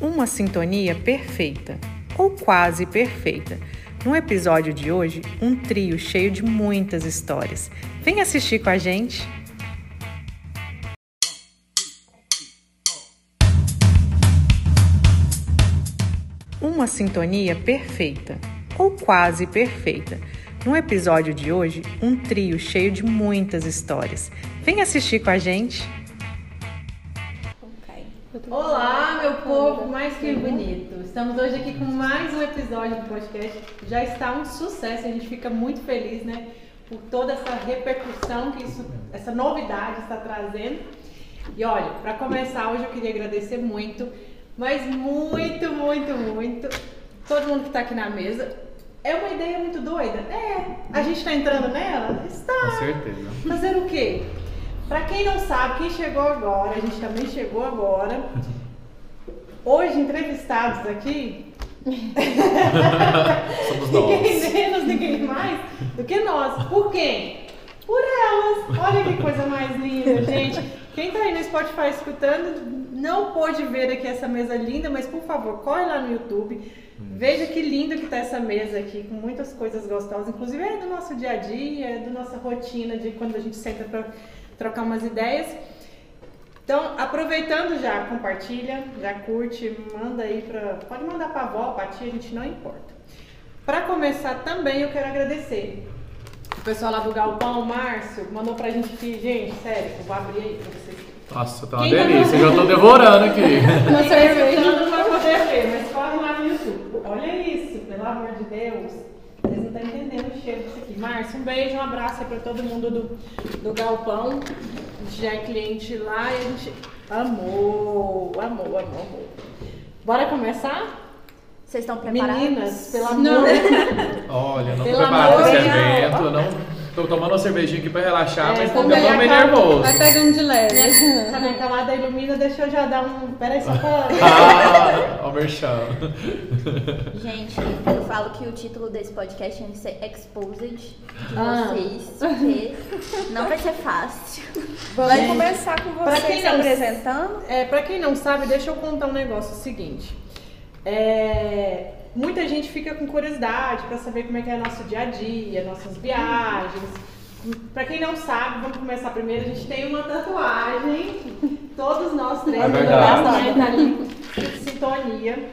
Uma sintonia perfeita, ou quase perfeita. No episódio de hoje, um trio cheio de muitas histórias. Vem assistir com a gente! Uma sintonia perfeita, ou quase perfeita. No episódio de hoje, um trio cheio de muitas histórias. Vem assistir com a gente! Olá, meu povo mais que bonito. Estamos hoje aqui com mais um episódio do podcast. Já está um sucesso, a gente fica muito feliz, né, por toda essa repercussão que isso, essa novidade está trazendo. E olha, para começar hoje eu queria agradecer muito, mas muito, muito, muito todo mundo que está aqui na mesa. É uma ideia muito doida? É. A gente está entrando nela? Está. Com certeza. Fazer o quê? Para quem não sabe, quem chegou agora, a gente também chegou agora. Hoje, entrevistados aqui. Somos nós. ninguém menos, ninguém mais do que nós. Por quem? Por elas. Olha que coisa mais linda, gente. Quem tá aí no Spotify escutando, não pôde ver aqui essa mesa linda, mas por favor, corre lá no YouTube. Veja que lindo que tá essa mesa aqui, com muitas coisas gostosas. Inclusive é do nosso dia a dia, é da nossa rotina de quando a gente senta para trocar umas ideias. Então, aproveitando já, compartilha, já curte, manda aí para. Pode mandar para avó, para tia, a gente não importa. Para começar também, eu quero agradecer. O pessoal lá do Galpão, o Márcio, mandou pra gente aqui, gente, sério, eu vou abrir aí pra vocês. Nossa, tá uma Quem tá delícia. Eu já tô devorando aqui. Não cerveja. Não vai poder ver, mas corre lá no YouTube. Olha isso, pelo amor de Deus. Não estão entendendo o cheiro disso aqui. Márcio, um beijo, um abraço aí pra todo mundo do, do Galpão. A gente já é cliente lá e a gente amou, amou, amou, amou. Bora começar? Vocês estão preparados? Meninas, pelo amor de Olha, não tô Pelo preparado esse Deus. evento. Eu não tô tomando uma cervejinha aqui pra relaxar, É, mas eu tô meio cara- nervoso. Vai pegando de leve. Tá minha calada ilumina, deixa eu já dar um. Peraí, só pra. Ah, ó o merchan. Gente, eu falo que o título desse podcast tem que ser Exposed de Ah. vocês, porque não vai ser fácil. Vamos começar com Pra vocês quem se não- apresentando. É, pra quem não sabe, deixa eu contar um negócio seguinte. É, muita gente fica com curiosidade pra saber como é que é nosso dia a dia, nossas viagens. Pra quem não sabe, vamos começar primeiro. A gente tem uma tatuagem. Todos nós três É verdade. tá ali em sintonia.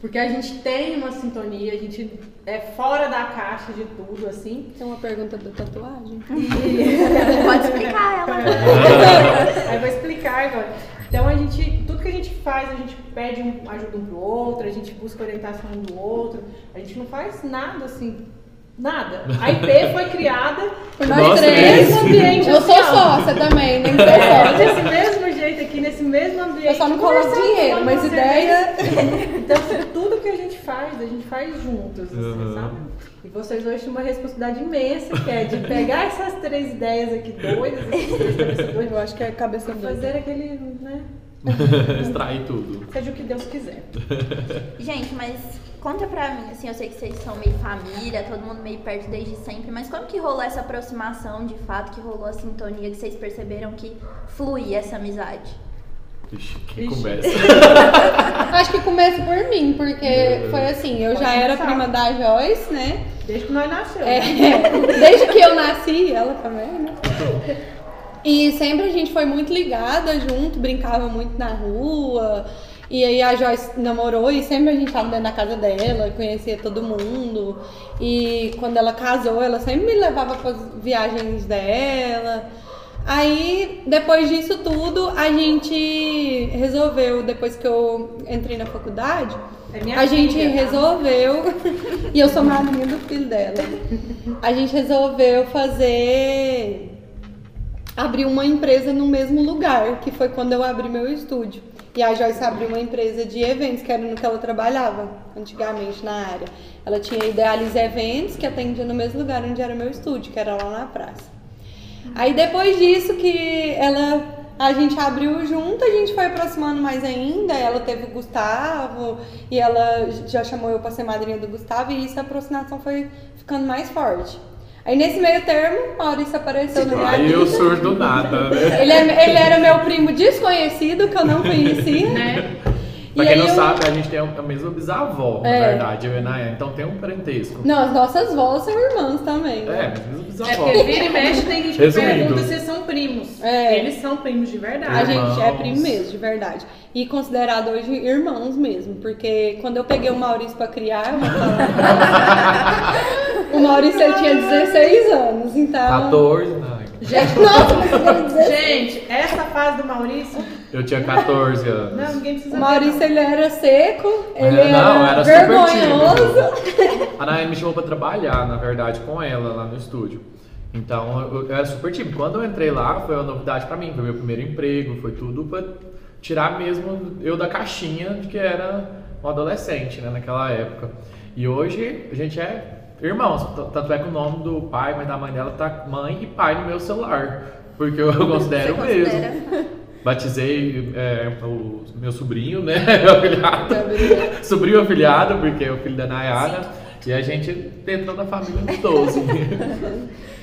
Porque a gente tem uma sintonia, a gente é fora da caixa de tudo, assim. Tem uma pergunta da tatuagem. Pode explicar ela. Aí eu vou explicar agora. Então a gente, tudo que a gente faz, a gente pede um- ajuda um pro outro, a gente busca orientação um do outro, a gente não faz nada assim, nada. A IP foi criada Por Nós três. nesse ambiente. Eu sou assim, ó. sócia também, nem sou É, sócia. desse mesmo jeito aqui, nesse mesmo ambiente. Eu só não coloco dinheiro, mas ideia. Então, assim, tudo que a gente faz, a gente faz juntos, assim, Uhum. sabe? E vocês hoje têm uma responsabilidade imensa, que é de pegar essas três ideias aqui doidas, esses três Eu acho que é cabeça doida. fazer aquele, né? Extrair tudo. Seja o que Deus quiser. Gente, mas conta pra mim, assim, eu sei que vocês são meio família, todo mundo meio perto desde sempre, mas como que rolou essa aproximação de fato, que rolou a sintonia, que vocês perceberam que fluía essa amizade? Ixi, que Ixi. conversa. Acho que começa por mim, porque foi assim, eu já era prima da Joyce, né? Desde que nós nascemos. É, né? desde que eu nasci, ela também, né? E sempre a gente foi muito ligada junto, brincava muito na rua. E aí a Joyce namorou e sempre a gente tava dentro da casa dela, conhecia todo mundo. E quando ela casou, ela sempre me levava para as viagens dela. Aí, depois disso tudo, a gente resolveu, depois que eu entrei na faculdade, É a gente filha, tá? resolveu, e eu sou madrinha do filho dela, a gente resolveu fazer, abrir uma empresa no mesmo lugar, que foi quando eu abri meu estúdio. E a Joyce abriu uma empresa de eventos, que era no que ela trabalhava antigamente na área. Ela tinha Idealize Eventos, que atendia no mesmo lugar onde era meu estúdio, que era lá na praça. Aí depois disso que ela a gente abriu junto, a gente foi aproximando mais ainda. Ela teve o Gustavo e ela já chamou eu pra ser madrinha do Gustavo e isso a aproximação foi ficando mais forte. Aí nesse meio termo, Maurício apareceu na minha Aí eu surdo do nada, né? Ele, é- ele era meu primo desconhecido que eu não conhecia. Né? Pra E quem aí não eu- sabe, a gente tem a mesma bisavó, na É. verdade, eu e. Então tem um parentesco. Não, as nossas vós são irmãs também. É, né? mas mesmo É bisavó. porque vira e mexe tem gente que pergunta se são primos. É. Eles são primos de verdade. A gente é primo mesmo, de verdade. E considerado hoje irmãos mesmo, porque quando eu peguei o Maurício pra criar, eu o Maurício ele tinha 16 anos, então. 14, não. Gente, ele tinha 16. gente, essa fase do Maurício, Eu tinha 14 anos. não, ninguém precisa O Maurício ele era seco, ele É, não, era, vergonhoso. A Nayane me chamou pra trabalhar, na verdade, com ela lá no estúdio. Então, eu, eu era super tímido. Quando eu entrei lá, foi uma novidade pra mim. Foi meu primeiro emprego, foi tudo pra tirar mesmo eu da caixinha de que era um adolescente, né, naquela época. E hoje a gente é irmãos. Tanto é que o nome do pai, mas da mãe dela tá mãe e pai no meu celular. Porque eu considero Você mesmo. considera? Batizei é, o meu sobrinho, né? Sobrinho afilhado, porque é o filho da Nayara. E a gente entrou na família dos 12.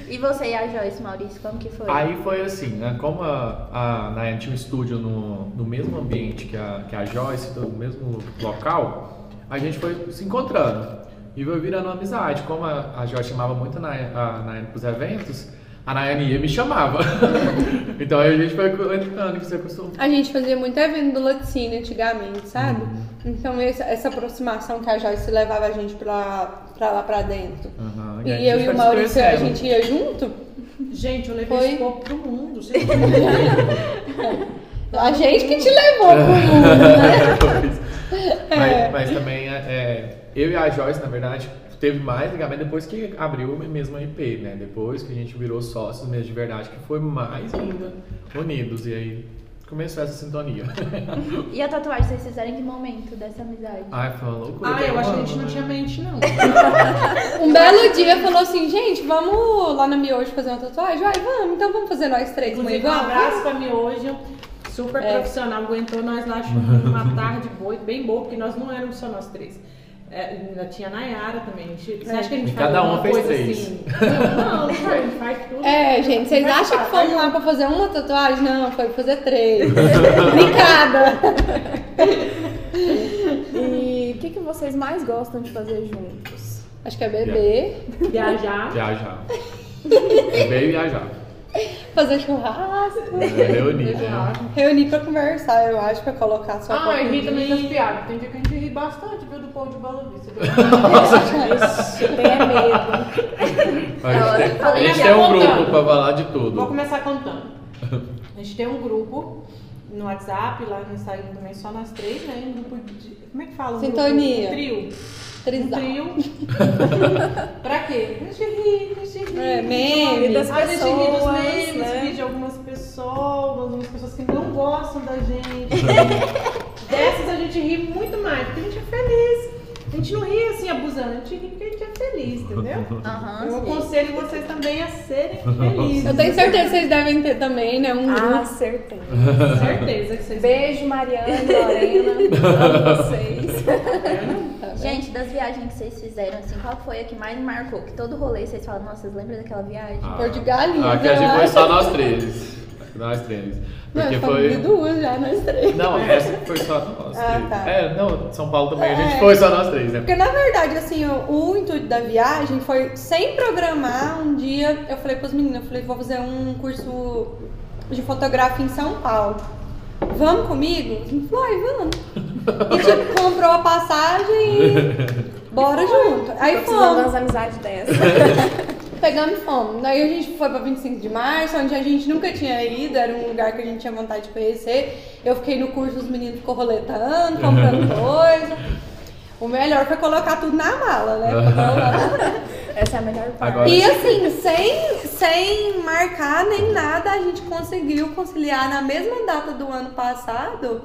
E você e a Joyce, Maurício, como que foi? Aí foi assim, né? Como a, a Nayara tinha um estúdio no, no mesmo ambiente que a, que a Joyce, no mesmo local, a gente foi se encontrando. E foi virando uma amizade. Como a, a Joyce chamava muito a Nayara, a Nayara pros eventos, a Nayara ia e me chamava. então aí a gente foi entrando e se acostumou. A gente fazia muito evento do Laticínio antigamente, sabe? Uhum. Então essa, essa aproximação que a Joyce levava a gente pra, pra lá pra dentro. Aham, E, aí a eu e o Maurício, a gente ia junto. Gente, eu levei Foi. esse corpo pro mundo. Entendem. A gente que te levou pro mundo, né? Mas, mas também, é, é, eu e a Joyce, na verdade, teve mais ligamento depois que abriu mesmo a IP, né? Depois que a gente virou sócios mesmo de verdade, que foi mais ainda unidos. E aí começou essa sintonia. E a tatuagem vocês fizeram em que momento dessa amizade? Ai, foi uma loucura. Ah, eu acho que a gente não tinha né? mente, não. Um belo dia falou assim, gente, vamos lá na Miojo fazer uma tatuagem? Vai, vamos, então vamos fazer nós três, mãe, Inclusive, um vamos? abraço pra mim hoje. Super É. profissional, aguentou nós lá uma tarde boa, bem boa, porque nós não éramos só nós três. É, ainda tinha a Nayara também. Gente- Você acha que a gente E faz cada um alguma fez coisa três. assim? Não, não gente faz tudo. É, gente, vocês acham que fomos lá pra fazer uma tatuagem? Não, foi pra fazer três. Picada. E o que, que vocês mais gostam de fazer juntos? Acho que é beber, Viajar. Viajar. Beber e viajar. fazer churrasco, É, reunir, né? reunir pra conversar, eu acho, pra colocar só Ah, pra e ri também das piadas. Tem dia que a gente ri bastante, viu, do povo de Belo Vista. Eu tenho medo. A gente tem, a gente tem um grupo pra falar de Vou tudo. começar contando. A gente tem um grupo no WhatsApp, lá no Instagram também, só nós três, né? Um grupo de. Como é que fala? Um Sintonia. Grupo, um trio. Um Trisal. trio. pra quê? A gente ri, a gente ri. É, memes. Das A gente ri dos memes, né? ri de algumas pessoas, algumas pessoas que não gostam da gente. Dessas a gente ri muito mais, porque a gente é feliz. A gente não ri assim abusando, a gente ri porque a gente é feliz, entendeu? Aham, Eu sim. aconselho vocês também a serem felizes. Eu tenho certeza que vocês devem ter também, né? Um Ah, grupo. certeza. certeza que vocês Beijo, Mariana, Lorena. Amo vocês. Gente, das viagens que vocês fizeram, assim, qual foi a que mais marcou? Que todo rolê vocês falam, nossa, vocês lembram daquela viagem? Ah, Cor de galinha, Aqui a eu gente foi só nós três. Nós três. Não, Porque falei foi. duas já, nós três. Não, essa foi só nós Ah, três. tá. É, não, São Paulo também a gente É. foi só nós três, né? Porque na verdade, assim, o, o intuito da viagem foi sem programar. Um dia eu falei pros meninos, eu falei, vou fazer um curso de fotografia em São Paulo. Vamos comigo? Ai, vamos. E tipo, comprou a passagem e bora junto. Aí fomos. umas amizades dessas. Pegamos e fomos. Daí a gente foi pra 25 de março, onde a gente nunca tinha ido, era um lugar que a gente tinha vontade de conhecer. Eu fiquei no curso, os meninos ficou roletando, comprando coisa. O melhor foi colocar tudo na mala, né? Essa é a melhor parte. Agora- E assim, sem, sem marcar nem nada, a gente conseguiu conciliar na mesma data do ano passado.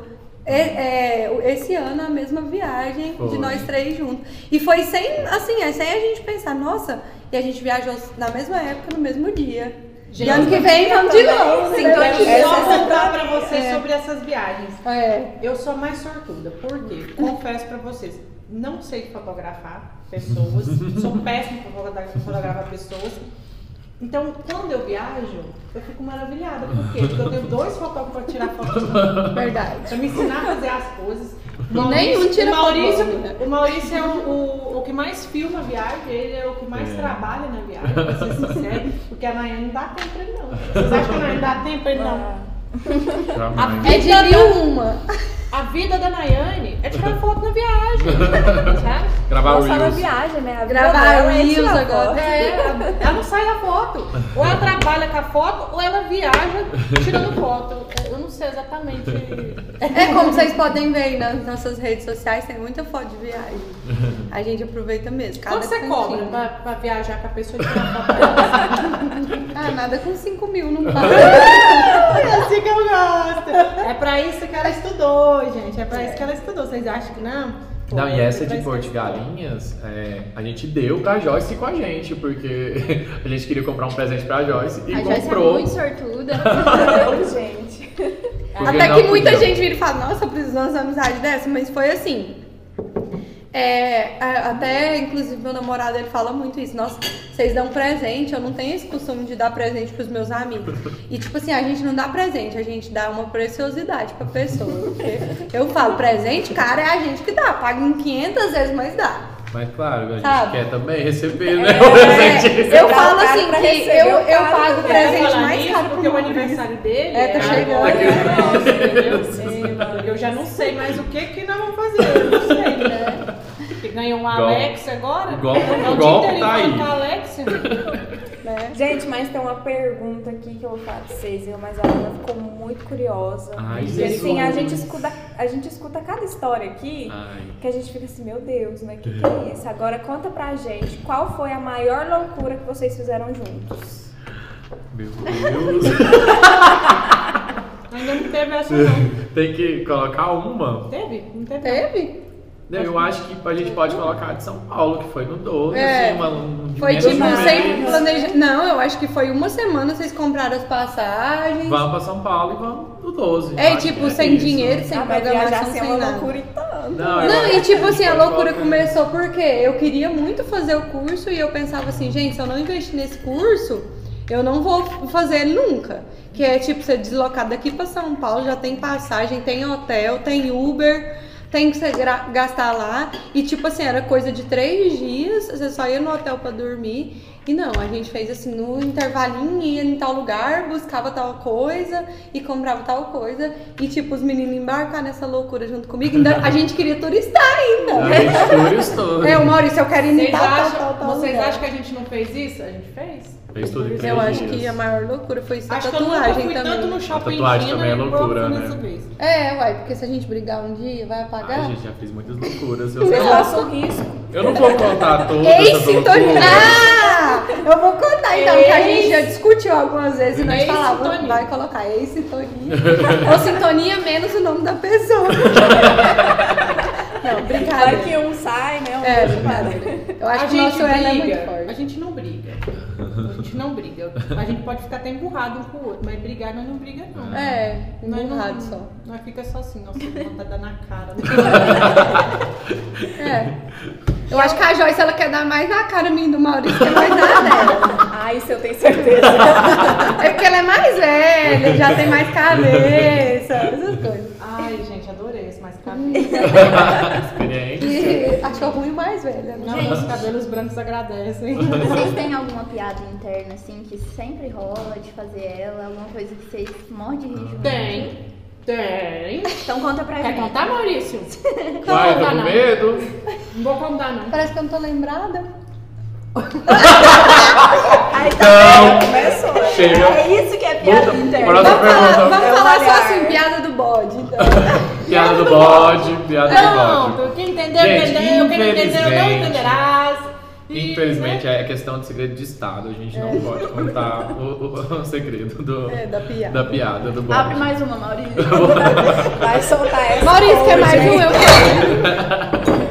E- é, esse ano a mesma viagem Foi. de nós três juntos. E foi sem, assim, é sem a gente pensar, nossa, e a gente viajou na mesma época, no mesmo dia. Gente, e ano que vem vamos de novo. né? Então, deixa eu só contar pra vocês É. sobre essas viagens. É. Eu sou mais sortuda, por quê? Confesso pra vocês, não sei fotografar pessoas, sou péssima pra fotogra- fotografar pessoas. Então, quando eu viajo, eu fico maravilhada. Por quê? Porque eu tenho dois fotógrafos para tirar foto de mim. Verdade. Pra me ensinar a fazer as coisas. O nenhum tira o Maurício, foto, né? o Maurício é o, o, o que mais filma a viagem, ele é o que mais É. trabalha na viagem, pra ser sincero. Porque a Nayane não dá tempo pra ele, não. Vocês acham que a Nayane dá tempo pra ele, não? Jamais. É de mil uma. A vida da Nayane é tirar foto na viagem. sabe? Gravar só na Reels. viagem, né? A Gravar é Reels agora. É, ela não sai da foto. Ou ela trabalha com a foto, ou ela viaja tirando foto. Eu não sei exatamente. É como vocês podem ver aí nas nossas redes sociais, tem muita foto de viagem. A gente aproveita mesmo. Cada Quanto você cantinho. cobra pra, pra viajar com a pessoa e foto dela? Ah, nada com 5 mil, não paga. É assim que eu gosto. É pra isso que ela estudou, gente. É pra isso que ela estudou. Vocês acham que não? Pô, Não, e essa de Porto. Galinhas, é, a gente deu pra Joyce com a gente, porque a gente queria comprar um presente pra Joyce e A Joyce é comprou. muito sortuda. Gente. porque Até que muita gente vira e fala, nossa, eu preciso de uma amizade dessa, mas foi assim. É, até, inclusive, meu namorado, ele fala muito isso. Nossa, vocês dão presente, eu não tenho esse costume de dar presente pros meus amigos. E, tipo assim, a gente não dá presente, a gente dá uma preciosidade pra pessoa. Porque eu falo, presente, cara, é a gente que dá. Paga em 500 vezes, mas dá. Mas claro, a gente Sabe? quer também receber, né? É, o presente. eu falo assim, que receber eu, eu pago o presente mais caro porque pro o aniversário dele É, tá chegando. é nosso, entendeu? Eu já não sei mais o que que nós vamos fazer. Eu não sei, né? Ganhou um Alex agora. igual- Então, o inteirinho tá aí. a Alex. Né? Gente, mas tem uma pergunta aqui que eu vou falar pra vocês, eu- mas a Ana ficou muito curiosa. Ai, e assim, a gente, escuta, a gente escuta cada história aqui Ai. que a gente fica assim, meu Deus, né? Que que é isso? Agora conta pra gente, qual foi a maior loucura que vocês fizeram juntos? Meu Deus. Ainda não teve essa não. Tem que colocar uma. Teve? Não teve? Teve? Não, Eu acho que a gente pode colocar a de São Paulo, que foi no 12, É. assim, uma, um de Foi tipo, de sem planejar. Não, eu acho que foi uma semana vocês compraram as passagens. Vamos pra São Paulo e vamos no 12. É, tipo, é sem isso. dinheiro, sem ah, programação, assim é sem uma nada. loucura e tanto. Não, eu Não, e tipo assim, a pode loucura colocar- começou porque eu queria muito fazer o curso e eu pensava assim, gente, se eu não investir nesse curso, eu não vou fazer nunca. Que é tipo, você deslocar daqui pra São Paulo, já tem passagem, tem hotel, tem Uber, tem que gastar lá. E tipo assim, era coisa de três dias, você só ia no hotel pra dormir. E não, a gente fez assim, no intervalinho, ia em tal lugar, buscava tal coisa e comprava tal coisa. E tipo, os meninos embarcar nessa loucura junto comigo. Ainda, a gente queria turistar ainda. A gente turistou. É, o Maurício, eu quero ir em Vocês, tal, tal, tal, tal vocês lugar. acham que a gente não fez isso? A gente fez? Fez tudo em três Eu acho dias. que a maior loucura foi isso, a Acho que eu nunca tatuagem fui também. tanto no shopping tatuagem China também é igual loucura, né? vez. É, uai, porque se a gente brigar um dia, vai apagar. Ai, gente, já fiz muitas loucuras. Eu, eu, passam risco. eu não vou contar todas Ei, essas sintonia! loucuras. Ah! Eu vou contar então, que a gente já discutiu algumas vezes e nós Ei, falávamos, sintonia. vai colocar ei, sintonia. Ou sintonia menos o nome da pessoa. Não, Vai brincadeira. que um sai, né? Um É, brincadeira. Eu acho a que o gente nosso elo é muito briga. forte. A gente não briga. A gente não briga. A gente pode ficar até emburrado um com o outro, mas brigar nós não briga não. É, Nós não- emburrado só. Nós fica só assim, nossa, vontade de dar na cara. É. Eu acho que a Joyce ela quer dar mais na cara minha do Maurício que mais na dela. Ah, isso eu tenho certeza. É porque ela é mais velha, já tem mais cabeça, essas coisas. Ai, gente, adorei esse mais cabelo. Experiente. E achou ruim o mais velha, né? Não, os cabelos brancos agradecem. Vocês têm alguma piada interna, assim, que sempre rola de fazer ela? Alguma coisa que vocês morrem de rir junto? Tem. Tem. Então conta pra Quer gente. contar, Maurício? Vai, tô contar, com não. medo. Não vou contar, não. Parece que eu não tô lembrada. Aí tá? Começou. Chega. É isso que é piada Muda. interna. Vamos falar, vamos falar só assim, piada do bode, então. Piada do bode, piada do bode. Pronto, quem entendeu, entendeu. Quem não entendeu, não entenderás. E, Infelizmente né? é questão de segredo de Estado. A gente não pode contar o, o- o segredo do, É, da piada. da piada do. Abre mais uma, Maurício. Vai soltar essa. Maurício, quer mais um? Eu quero.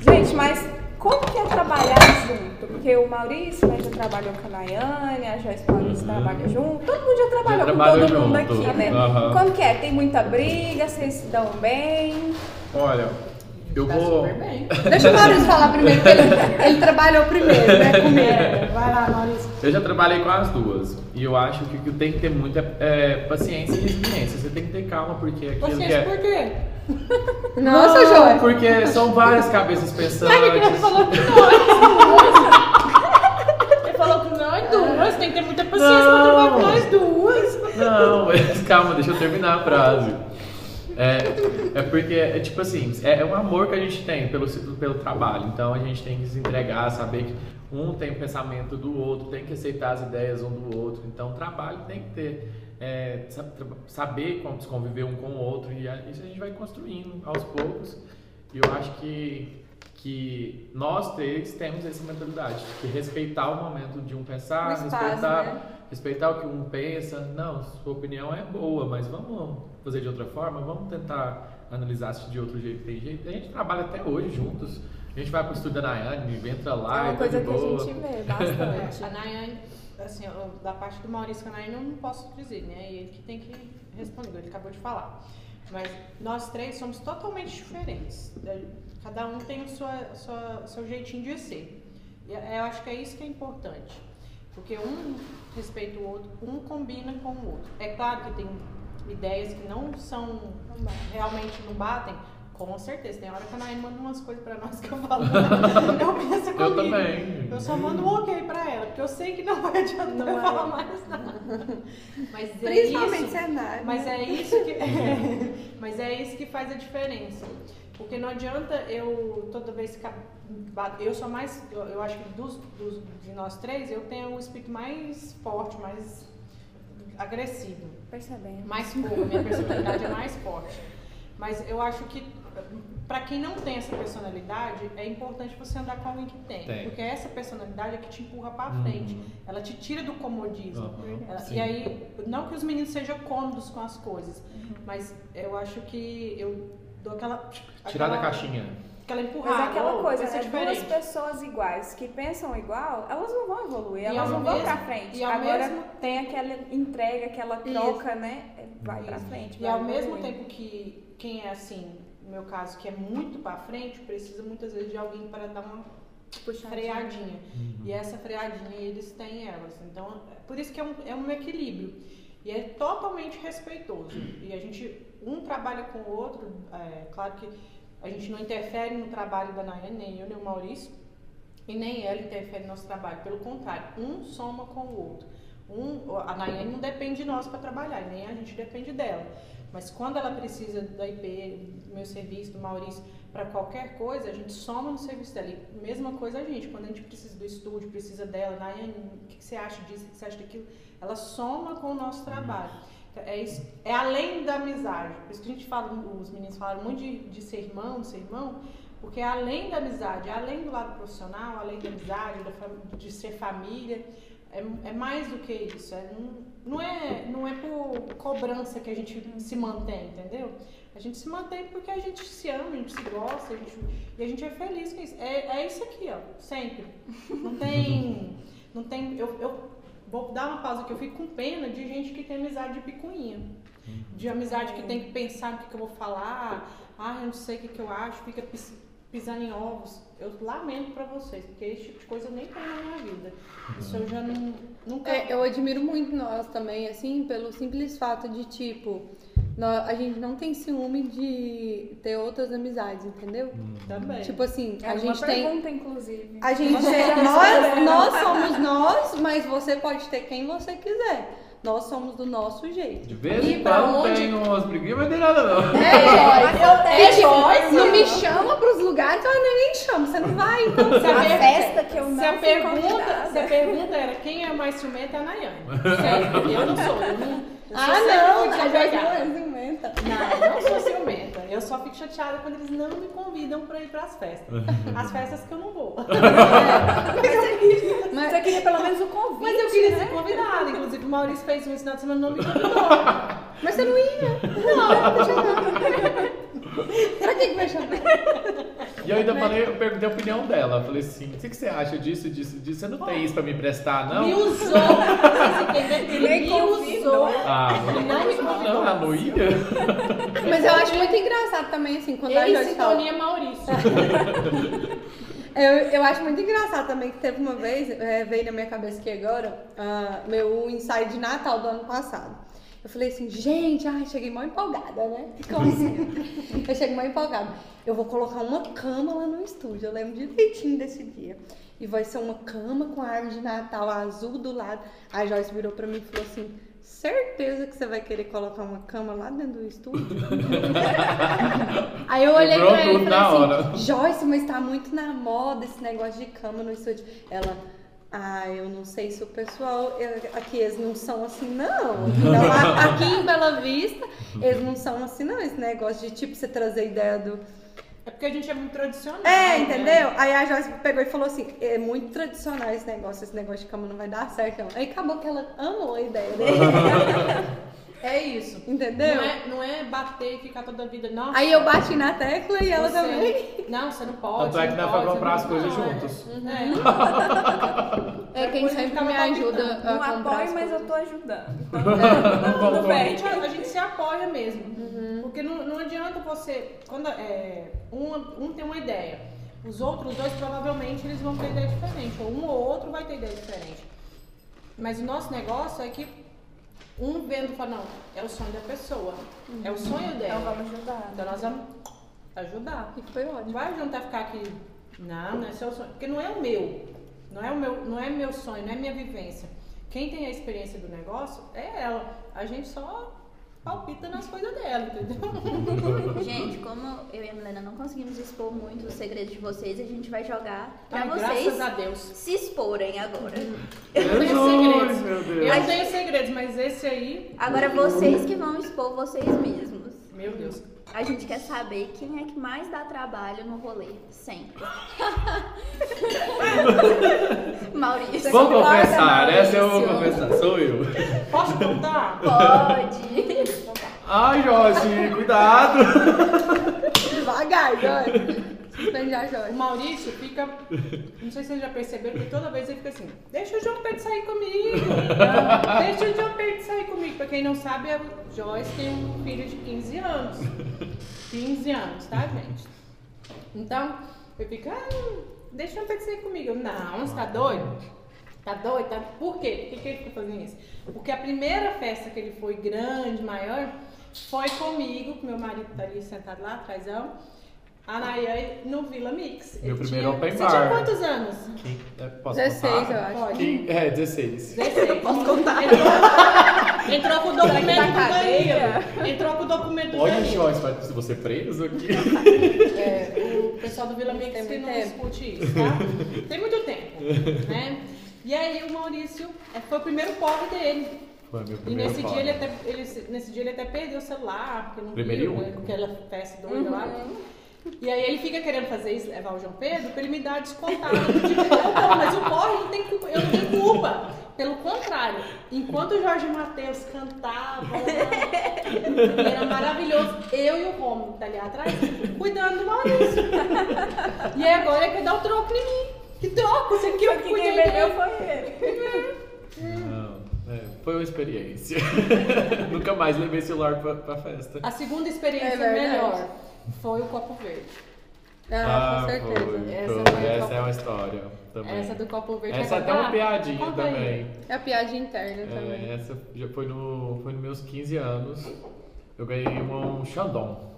Gente, mas como que é trabalhar junto? Porque o Maurício né, já trabalhou com a Nayane, a Joyce o Maurício trabalham junto. Todo mundo já trabalhou com trabalhou todo mundo junto. aqui, né? Aham. Como que é? Tem muita briga? Vocês se dão bem? Olha, Eu Tá vou. super bem. Deixa o Maurício falar primeiro, porque ele, ele trabalhou primeiro, né, comigo. É, vai lá, Maurício. Eu já trabalhei com as duas. E eu acho que o que tem que ter muita é, paciência e resiliência. Você tem que ter calma, porque aquilo que Paciência, é. por quê? Nossa, Não, Joia. Porque são várias cabeças pensantes. Ele falou que nós. Ele falou que nós duas. Tem que ter muita paciência pra Não. trabalhar com nós duas. Não, mas calma, deixa eu terminar a frase. É, é porque, é tipo assim, é, é um amor que a gente tem pelo, pelo trabalho. Então a gente tem que se entregar, saber que um tem o pensamento do outro, tem que aceitar as ideias um do outro. Então o trabalho tem que ter, é, saber como se conviver um com o outro. E isso a gente vai construindo aos poucos. E eu acho que, que nós três temos essa mentalidade de respeitar o momento de um pensar, O espaço, respeitar né? Respeitar o que um pensa. Não, sua opinião é boa, mas vamos fazer de outra forma, vamos tentar analisar se de outro jeito tem jeito. A gente trabalha até hoje juntos. A gente vai pro estúdio da Nayane, entra lá, É uma tá coisa que a boa. gente vê É, bastante. a Nayane, assim, eu- da parte do Maurício, a Nayane eu não posso dizer, né? E ele que tem que responder, ele acabou de falar. Mas nós três somos totalmente diferentes. Cada um tem o sua, sua, seu jeitinho de ser. E eu acho que é isso que é importante. Porque um respeita o outro, um combina com o outro. É claro que tem ideias que não são, realmente não batem, com certeza. Tem hora que a Nayane manda umas coisas pra nós que eu falo. eu penso Eu comigo. também. Eu só mando um ok pra ela, porque eu sei que não vai adiantar Não eu vai. falar mais nada. Mas é Principalmente isso. cenário. Mas né? é isso que mas é isso que faz a diferença. Porque não adianta eu toda vez que eu sou mais eu, eu acho que dos, dos de nós três eu tenho o espírito mais forte, mais agressivo, Percebendo. mais fogo, minha personalidade é mais forte. Mas eu acho que pra quem não tem essa personalidade, é importante você andar com alguém que tem, Tem. porque essa personalidade é que te empurra pra Uhum. frente. Ela te tira do comodismo. Aham, Ela- e aí, não que os meninos sejam cômodos com as coisas, Uhum. mas eu acho que eu dou aquela. Tirar da caixinha. Aquela Mas empurrada. é aquela "Ô, coisa, ser né? Duas diferente." pessoas iguais que pensam igual, elas não vão evoluir, elas não vão mesmo- pra frente. e Agora mesmo- tem aquela entrega, aquela Isso. troca, né? Vai pra Isso. frente. E ao mesmo evoluir. tempo que quem é assim, no meu caso, que é muito pra frente, precisa muitas vezes de alguém para dar uma Puxadinha. freadinha. E essa freadinha eles têm elas. Então, por isso que é um, é um equilíbrio. E é totalmente respeitoso. E a gente, um trabalha com o outro, é, claro que a gente não interfere no trabalho da Nayane, nem eu, nem o Maurício, e nem ela interfere no nosso trabalho. Pelo contrário, um soma com o outro. Um, a Nayane não depende de nós para trabalhar, nem a gente depende dela. Mas quando ela precisa da IP, do meu serviço, do Maurício, para qualquer coisa, a gente soma no serviço dela. E mesma coisa a gente, quando a gente precisa do estúdio, precisa dela, Nayane, o que que você acha disso, o que você acha daquilo? Ela soma com o nosso trabalho. É, isso, é além da amizade. Por isso que a gente fala, os meninos falaram muito de, de ser irmão, de ser irmão, porque é além da amizade, é além do lado profissional, além da amizade, da de ser família, é, é mais do que isso. É, não, não, é, não é por cobrança que a gente se mantém, entendeu? A gente se mantém porque a gente se ama, a gente se gosta, a gente, e a gente é feliz com isso. É, é isso aqui, ó, sempre. Não tem. Não tem. Eu, eu vou dar uma pausa que eu fico com pena de gente que tem amizade de picuinha. De amizade que tem que pensar no que, que eu vou falar. Ah, eu não sei o que, que eu acho, fica pis- pisando em ovos. Eu lamento pra vocês, porque esse tipo de coisa eu nem tenho na minha vida. Isso eu já não, nunca. É, eu admiro muito nós também, assim, pelo simples fato de, tipo, a gente não tem ciúme de ter outras amizades, entendeu? Também. Tipo assim, Era a uma gente tem. pergunta, inclusive. A gente já nós, nós somos nós, mas você pode ter quem você quiser. Nós somos do nosso jeito. De vez E em pra quando onde- tem umas briguinhas, mas não tem nada não. É, Acontece, tipo, mas não não. me chama pros lugares, ah, nem me chama, você não vai, então Se a A per- festa que eu não Se a, pergunta, se a pergunta era quem é mais ciumenta, é a Nayane. Certo? Eu não sou. Eu não, eu sou Ah, não, muito a gente desapegada. não. Não, eu não sou ciumenta. Eu só fico chateada quando eles não me convidam pra ir pras festas. As festas que eu não vou. Você queria pelo menos o convite. Mas eu queria né? ser convidada. Inclusive, o Maurício fez um final de semana não me convidou. Mas você não ia. Não, eu Pra que que vai chamar? E eu ainda falei, eu perguntei a opinião dela. Eu falei assim, o que, que você acha disso, disso, disso? Você não tem isso pra me emprestar, não? Me usou. Ele me usou. Ah, Ele não me convidou. lá, não ia? Mas eu acho muito engraçado também, assim, quando a Em Joyce fala. sintonia Maurício. Eu, eu acho muito engraçado também que teve uma vez, é, veio na minha cabeça aqui agora, ah, meu ensaio de Natal do ano passado. Eu falei assim, gente, ai, cheguei mal empolgada, né? Como assim? eu cheguei mal empolgada. Eu vou colocar uma cama lá no estúdio, eu lembro direitinho desse dia. E vai ser uma cama com a árvore de Natal azul do lado. A Joyce virou pra mim e falou assim, certeza que você vai querer colocar uma cama lá dentro do estúdio? Aí eu olhei pra ele e falei assim, hora. Joyce, mas tá muito na moda esse negócio de cama no estúdio. Ela, ah, eu não sei se o pessoal eu- aqui eles não são assim, não. A- aqui em Bela Vista, eles não são assim, não. Esse negócio de tipo você trazer ideia do. É porque a gente é muito tradicional. É, né? entendeu? Aí a Joyce pegou e falou assim: é muito tradicional esse negócio, esse negócio de cama não vai dar certo, não. Aí acabou que ela amou a ideia dele. É. Entendeu? Não é, não é bater e ficar toda a vida. Nossa, Aí eu bati na tecla e ela você- também. Não, você não pode. Tanto é que não dá pra comprar as não coisas pode. juntos. É quem Depois sempre me ajuda a Não comprar apoio, as mas coisas. eu tô ajudando. Então, tá tudo A bem. gente, a gente se apoia mesmo. Porque não, não adianta você. Quando é, um, um tem uma ideia, os outros dois provavelmente eles vão ter ideia diferente. Ou um ou outro vai ter ideia diferente. Mas o nosso negócio é que um vendo e fala, não, é o sonho da pessoa. É o sonho Então dela. vamos ajudar. Então nós vamos ajudar. E foi Não ótimo. vai adiantar ficar aqui. Não, não é seu sonho. Porque não é o meu. Não é o meu, não é meu sonho, não é minha vivência. Quem tem a experiência do negócio é ela. A gente só palpita nas coisas dela, entendeu? Gente, como eu e a Milena não conseguimos expor muito os segredos de vocês, a gente vai jogar pra Ai, vocês graças a Deus. se exporem agora. Eu não tenho segredos. meu Deus. Eu não tenho segredos, mas esse aí, Agora vocês que vão expor vocês mesmos. meu Deus. A gente quer saber quem é que mais dá trabalho no rolê, sempre. Maurício. Vamos confessar, essa eu vou confessar, sou eu. Posso contar? Pode. Ai, Joyce, cuidado! Devagar, Joyce. Suspende a O Joyce. Maurício fica. Não sei se vocês já perceberam que toda vez ele fica assim: deixa o João Pedro sair comigo. deixa o João Pedro sair comigo. Pra quem não sabe, a Joyce tem um filho de 15 anos. 15 anos, tá, gente? Então, eu fico: ah, deixa o João Pedro sair comigo. Eu, não, você tá doido? Tá doido? Tá... Por quê? Por que, que ele fica fazendo isso? Porque a primeira festa que ele foi grande, maior, foi comigo, que meu marido tá ali sentado lá atrás. A Nayane no Vila Mix. Meu Ele primeiro tinha... open Você bar. tinha quantos anos? Quem- é, Posso 16, contar? eu acho. Quem- É, 16. 16. Posso contar? Entrou, entrou com o documento Da do cadeia? Entrou com o documento do Olha, Danilo. Joyce, vai você preso aqui. É, o pessoal do Vila Mix que não tempo. discute isso, tá? Tem muito tempo, né? E aí o Maurício, é, foi o primeiro pobre dele. Foi meu E primeiro nesse dia, ele até, ele, nesse dia ele até perdeu o celular, porque não Primeiro viu, né, único. aquela festa doida lá. E aí ele fica querendo fazer isso, levar o João Pedro, pra ele me dar descontado. Eu digo, não, não, mas o porre não tem culpa, eu não tenho culpa. Pelo contrário, enquanto o Jorge Matheus cantava, era maravilhoso, eu e o Romulo, que tá ali atrás, cuidando do Maurício. E aí agora ele quer dar o troco em mim. Que troco? Você que eu Que cuidei quem bebeu dele. foi ele. Não, é, foi uma experiência. Nunca mais levei celular pra, pra festa. A segunda experiência É melhor foi o Copo Verde. Ah, com certeza. Foi, Essa foi. foi Essa é uma história também. Essa do Copo Verde. Essa é até uma piadinha aí. também. É a piada interna também. É, essa já foi no, foi nos meus 15 anos. Eu ganhei um Xandão.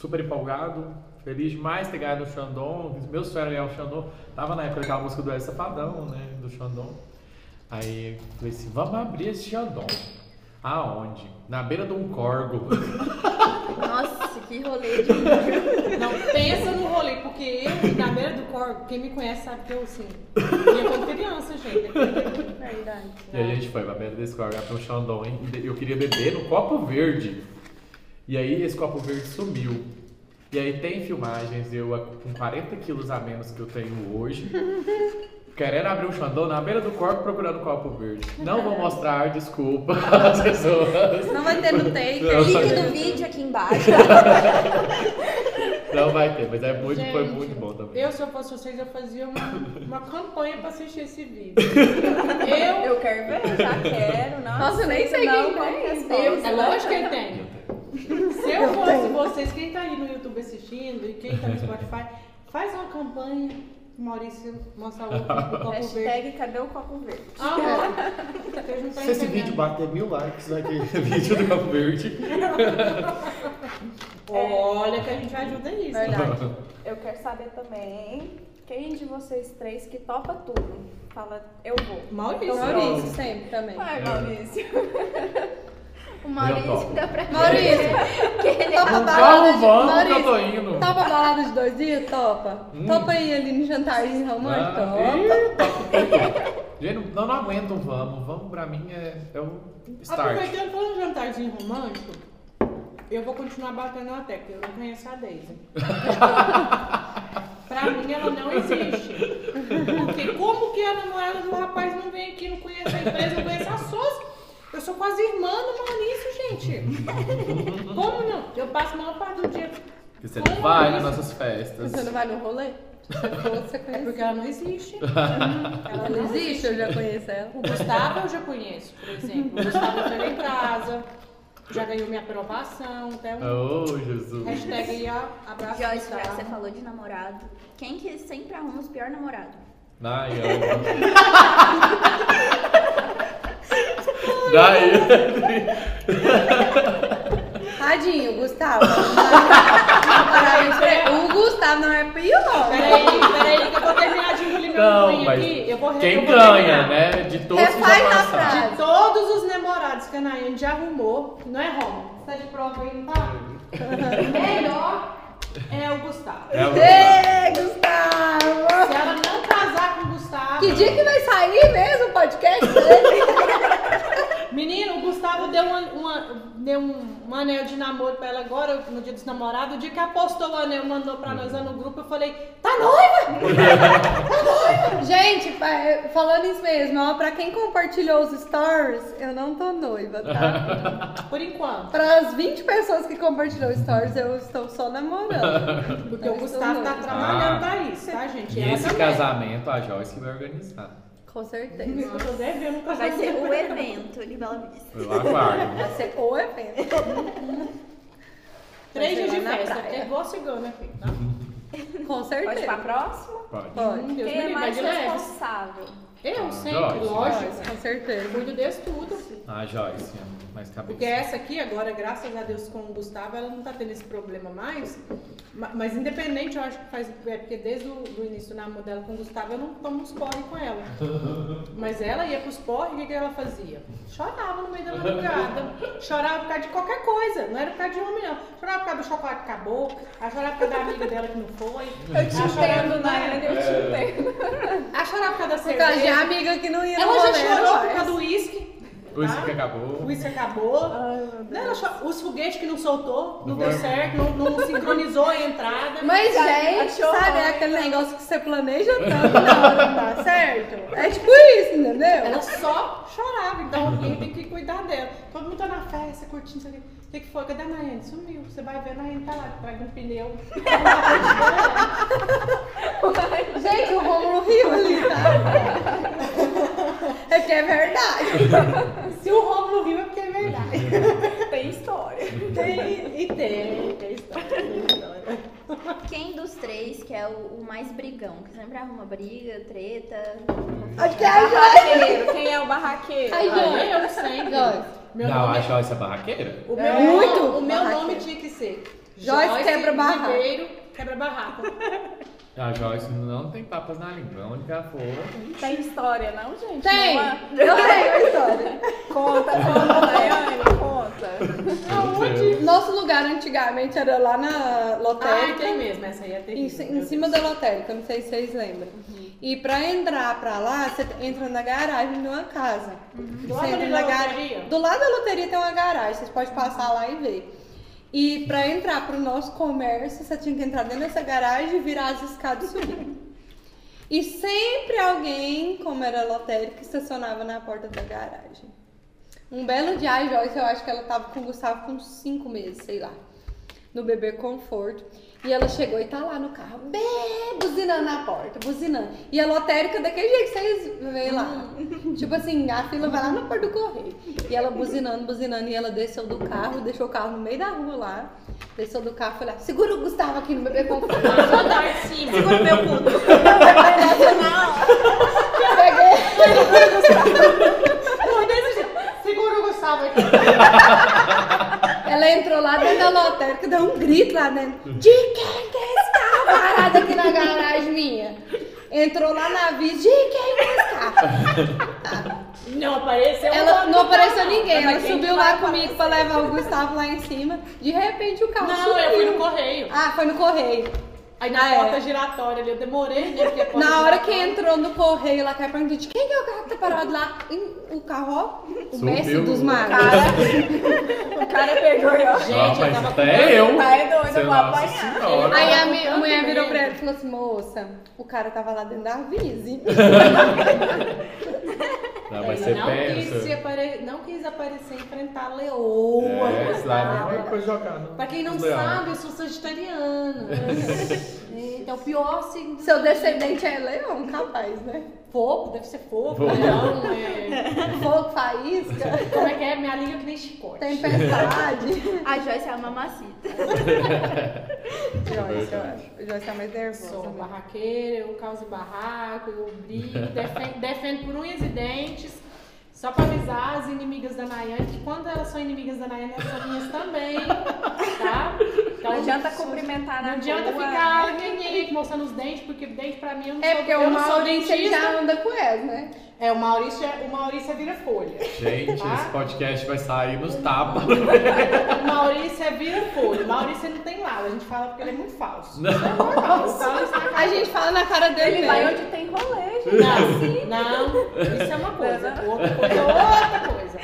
Super empolgado, feliz demais ter ganhado o Xandão. Meu sonho era ganhar o Xandão. Tava na época daquela música do El Safadão, né? Do Xandão. Aí eu falei assim: vamos abrir esse Xandão. Aonde? Na beira de um corgo. Nossa, que rolê de Não, pensa no rolê, porque eu, na beira do corpo, quem me conhece sabe que eu, assim, ia quando criança, gente. Verdade. E a gente foi pra beira desse corgo, abriu um Xandão. hein? Eu queria beber no copo verde. E aí esse copo verde sumiu. E aí tem filmagens, eu com 40 quilos a menos que eu tenho hoje, querendo abrir um Xandão na beira do corpo procurando copo verde. Não vou mostrar, desculpa as pessoas. Não vai ter no take. Não, Link do vídeo aqui embaixo. Não vai ter, mas é muito, foi Gente, muito bom também. Eu, se eu fosse vocês, eu fazia uma, uma campanha pra assistir esse vídeo. Eu, Eu quero ver, já quero. Não Nossa, eu nem sei não, quem é esse. eu, é lógico que ele tem. vocês, quem tá aí no YouTube assistindo e quem tá no Spotify, faz uma campanha Maurício mostrar o o copo verde. Hashtag cadê o copo verde? Ah, estão Se esse vídeo bater mil likes naquele vídeo do Campo Verde. Olha que a gente ajuda nisso. Verdade. Eu quero saber também quem de vocês três que topa tudo. Fala, eu vou. Maurício. Maurício sempre também. Vai, Maurício. O Maurício dá pra Maurício, que ele topa balada Vamos, de... vamos, que eu tô indo. topa balada de dois dias? Topa. Hum. Topa aí ali no jantarzinho romântico? Ah, Topa. Gente, não, não aguento um vamos. Vamos pra mim é, é o start. Aproveitando falando de jantarzinho romântico, eu vou continuar batendo na tecla. Eu não conheço a Daisy. pra mim ela não existe. Porque como que a namorada do rapaz não vem aqui, não conhece a empresa, não conhece a sócia? Eu sou quase irmã do Maurício, gente. Como não? Eu passo a maior parte do dia. Porque você não vai nas nossas festas. Você não vai no rolê? Você É conhece. porque ela não existe. Ela não existe, eu já conheço ela. O Gustavo eu já conheço, por exemplo. O Gustavo lá em casa, já ganhou minha aprovação, até um Oh, Jesus. hashtag aí, ó, abraço Joyce, já que você falou de namorado, quem que sempre arruma os piores namorados? Ai, ai. Daí. Tadinho, Gustavo. O Gustavo não é pior. Peraí, peraí, que eu vou terminar de engolir meu Não, mas aqui. Eu vou, eu quem vou ganha, né? De todos que já passaram. De todos os namorados que a Nayane já arrumou, não é Roma? Você tá de prova aí, não tá? Melhor é o Gustavo. É o Ei, Gustavo! Se ela não casar com o Gustavo. Que dia que vai sair mesmo o podcast dele? Menino, o Gustavo deu, uma, uma- deu um, um anel de namoro pra ela agora, no dia dos namorados. O dia que apostou o anel, mandou pra nós lá no grupo, eu falei, tá noiva? Gente, pa- falando isso mesmo, ó, pra quem compartilhou os stories, eu não tô noiva, tá? Por enquanto. Para as 20 pessoas que compartilhou stories, eu estou só namorando. Porque Eu o Gustavo tá noiva. trabalhando Ah. pra isso, tá, gente? E esse também. casamento, a Joyce que vai organizar. Com certeza. Eu tô devendo Vai ser o evento de Bela Vista. Eu aguardo. Vai ser o evento. Três dias de festa, porque é igual né, filho? Tá? Com Pode ir pra certeza. próxima? Pode. Pode. Hum, Deus Quem é mais responsável? Eu Ah, sempre, lógico. Com certeza. Cuido desse tudo. A Joyce, mais cabeça. Porque essa aqui, agora, graças a Deus, com o Gustavo, ela não tá tendo esse problema mais. Ma- Mas, independente, eu acho que faz. É porque desde o do início do namoro dela com o Gustavo, eu não tomo os porre com ela. Mas ela ia pros porre, o que, que ela fazia? Chorava no meio da madrugada. Chorava por causa de qualquer coisa. Não era por causa de homem, não. Chorava por causa do chocolate que acabou. Ela chorava por causa da amiga dela que não foi. Eu te entendo, Nayane, eu te entendo. Ela chorava por causa da Por causa de cerveja. amiga que não ia no Ela já chorou por mas- causa do uísque. O isso tá? que acabou. O uísque acabou. Não, ela cho- os foguetes que não soltou, não Não deu foi. certo, não, não sincronizou a entrada. Mas, gente, sabe ruim, aquele negócio que você planeja tanto na hora não dá certo? É tipo isso, entendeu? Ela só chorava, então alguém tem que cuidar dela. Todo mundo tá na festa, curtindo isso aqui. O que, que foi? Cadê a Nayane? Sumiu. Você vai ver a Nayane tá lá, traga um pneu. Gente, o Romulo riu ali, tá? É que é verdade. Se o Romulo viu, é porque é verdade. Tem história. Tem, e tem, tem história, tem história. Quem dos três que é o, o mais brigão? Que sempre arruma briga, treta. Acho que é a Joyce. Barraqueiro. Quem é o barraqueiro? Ai, Aí eu sempre. Joyce. Meu não, nome a Joyce é barraqueira? O meu, É. Muito o meu barraqueiro. nome tinha que ser Joyce quebra barraco. Quebra barraco. A Joyce não tem papas na língua. Onde que ela for. Tem história, não, gente? Tem. Não é? Eu tenho a história. Conta, conta, Nayane, conta. Nosso lugar antigamente era lá na Ah, lotérica. tem mesmo, essa aí é Em, terrível. em meu cima da lotérica, não sei se vocês lembram. E pra entrar pra lá, você entra na garagem de uma casa. Do Você lado da gara- loteria? Do lado da loteria tem uma garagem, vocês podem passar lá e ver. E pra entrar pro nosso comércio, você tinha que entrar dentro dessa garagem e virar as escadas e. E sempre alguém, como era lotérica, estacionava na porta da garagem. Um belo dia, a Joyce, eu acho que ela tava com o Gustavo com uns cinco meses, sei lá. no bebê conforto. E ela chegou e tá lá no carro, bê, buzinando na porta, buzinando. E a lotérica daquele jeito que vocês veem lá. tipo assim, a fila vai lá na porta do correio. E ela buzinando, buzinando, e ela desceu do carro, deixou o carro no meio da rua lá. Desceu do carro e falou: segura o Gustavo aqui no bebê conforto. Vou dar em cima. Segura meu cu. Foi desse jeito. Segura o Gustavo aqui. Ela entrou lá dentro da lotérica, deu um grito lá dentro. De quem que é esse carro parado aqui na garagem minha? Entrou lá na vista, de quem que é esse carro? Não apareceu. Ela não apareceu ninguém, ela subiu lá comigo pra levar o Gustavo lá em cima. De repente o carro Não, subiu. eu fui no correio. Ah, foi no correio. Aí na é. porta giratória ali, eu demorei, né? Porque a porta Na hora que entrou no correio lá, que ela perguntou de quem que é o carro que tá parado lá? Em- O carro, o Subiu. mestre dos magos. O cara pegou e ó. Gente, Ah, eu tava até eu. Tá é doido, Sei eu vou lá, apanhar. senhora. Aí a, Tava mi- a tanto mulher virou pra ela e falou assim, moça, o cara tava lá dentro da Vise. Não, mas você não, quis pensa. apare... não quis aparecer e enfrentar a leoa. É, lá é coitada. mesma coisa jogar. no- Pra quem não leão. sabe, eu sou sagitariana. Então, o pior signo. Seu descendente é leão, capaz, né? Fogo, deve ser fogo. Fogo. Leão, é... Fogo, faísca, Como é que é? Minha língua que nem chicote. tempestade. A Joyce é a mamacita. Joyce, eu acho. Joyce é mais nervosa. Sou né? barraqueira, eu causo barraco, eu brigo, defendo, defendo por unhas e dentes. Só pra avisar as inimigas da Nayane que quando elas são inimigas da Nayane, elas são minhas também, tá? Então, Não adianta cumprimentar na Não adianta rua. ficar nhenhenhen, mostrando os dentes, porque dente pra mim eu não É sou, porque eu o não sou dentista. já anda com elas, né? É, o Maurício, é- o Maurício é vira-folha. Gente, Tá? esse podcast vai sair nos tapas. O Maurício é vira-folha. O Maurício não tem lado, a gente fala porque ele é muito falso. É eu falo isso na cara A gente fala na cara dele Ele vai mesmo. onde tem rolê, gente. Não, não, isso é uma coisa, outra coisa é outra coisa.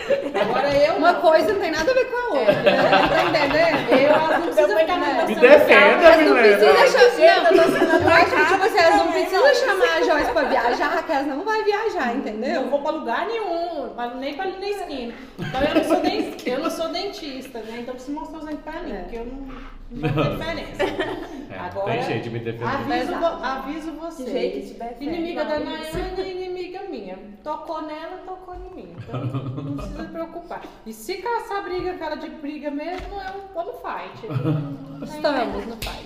Agora eu Uma não. coisa não tem nada a ver com a outra. né? Tá entendendo? Eu, elas não precisam ficar me Me defenda, não Milena. precisam chamar. Não, acho que tipo assim, elas não precisam chamar a Joyce pra viajar, que elas não vai viajar, Eu não entendeu? vou pra lugar nenhum, nem pra ali na esquina. Então eu não sou, den- eu não sou dentista, né? Então eu preciso mostrar os dentes pra mim, É. porque eu não, não tem diferença. É, Agora, tem jeito de me defender. Aviso, vo- aviso vocês. Jeito Inimiga da. Nayane é inimiga minha. Tocou nela, tocou em mim. Então não precisa se preocupar. E se caçar briga, cara de briga mesmo, é um vamos fight. Não, Estamos no pai.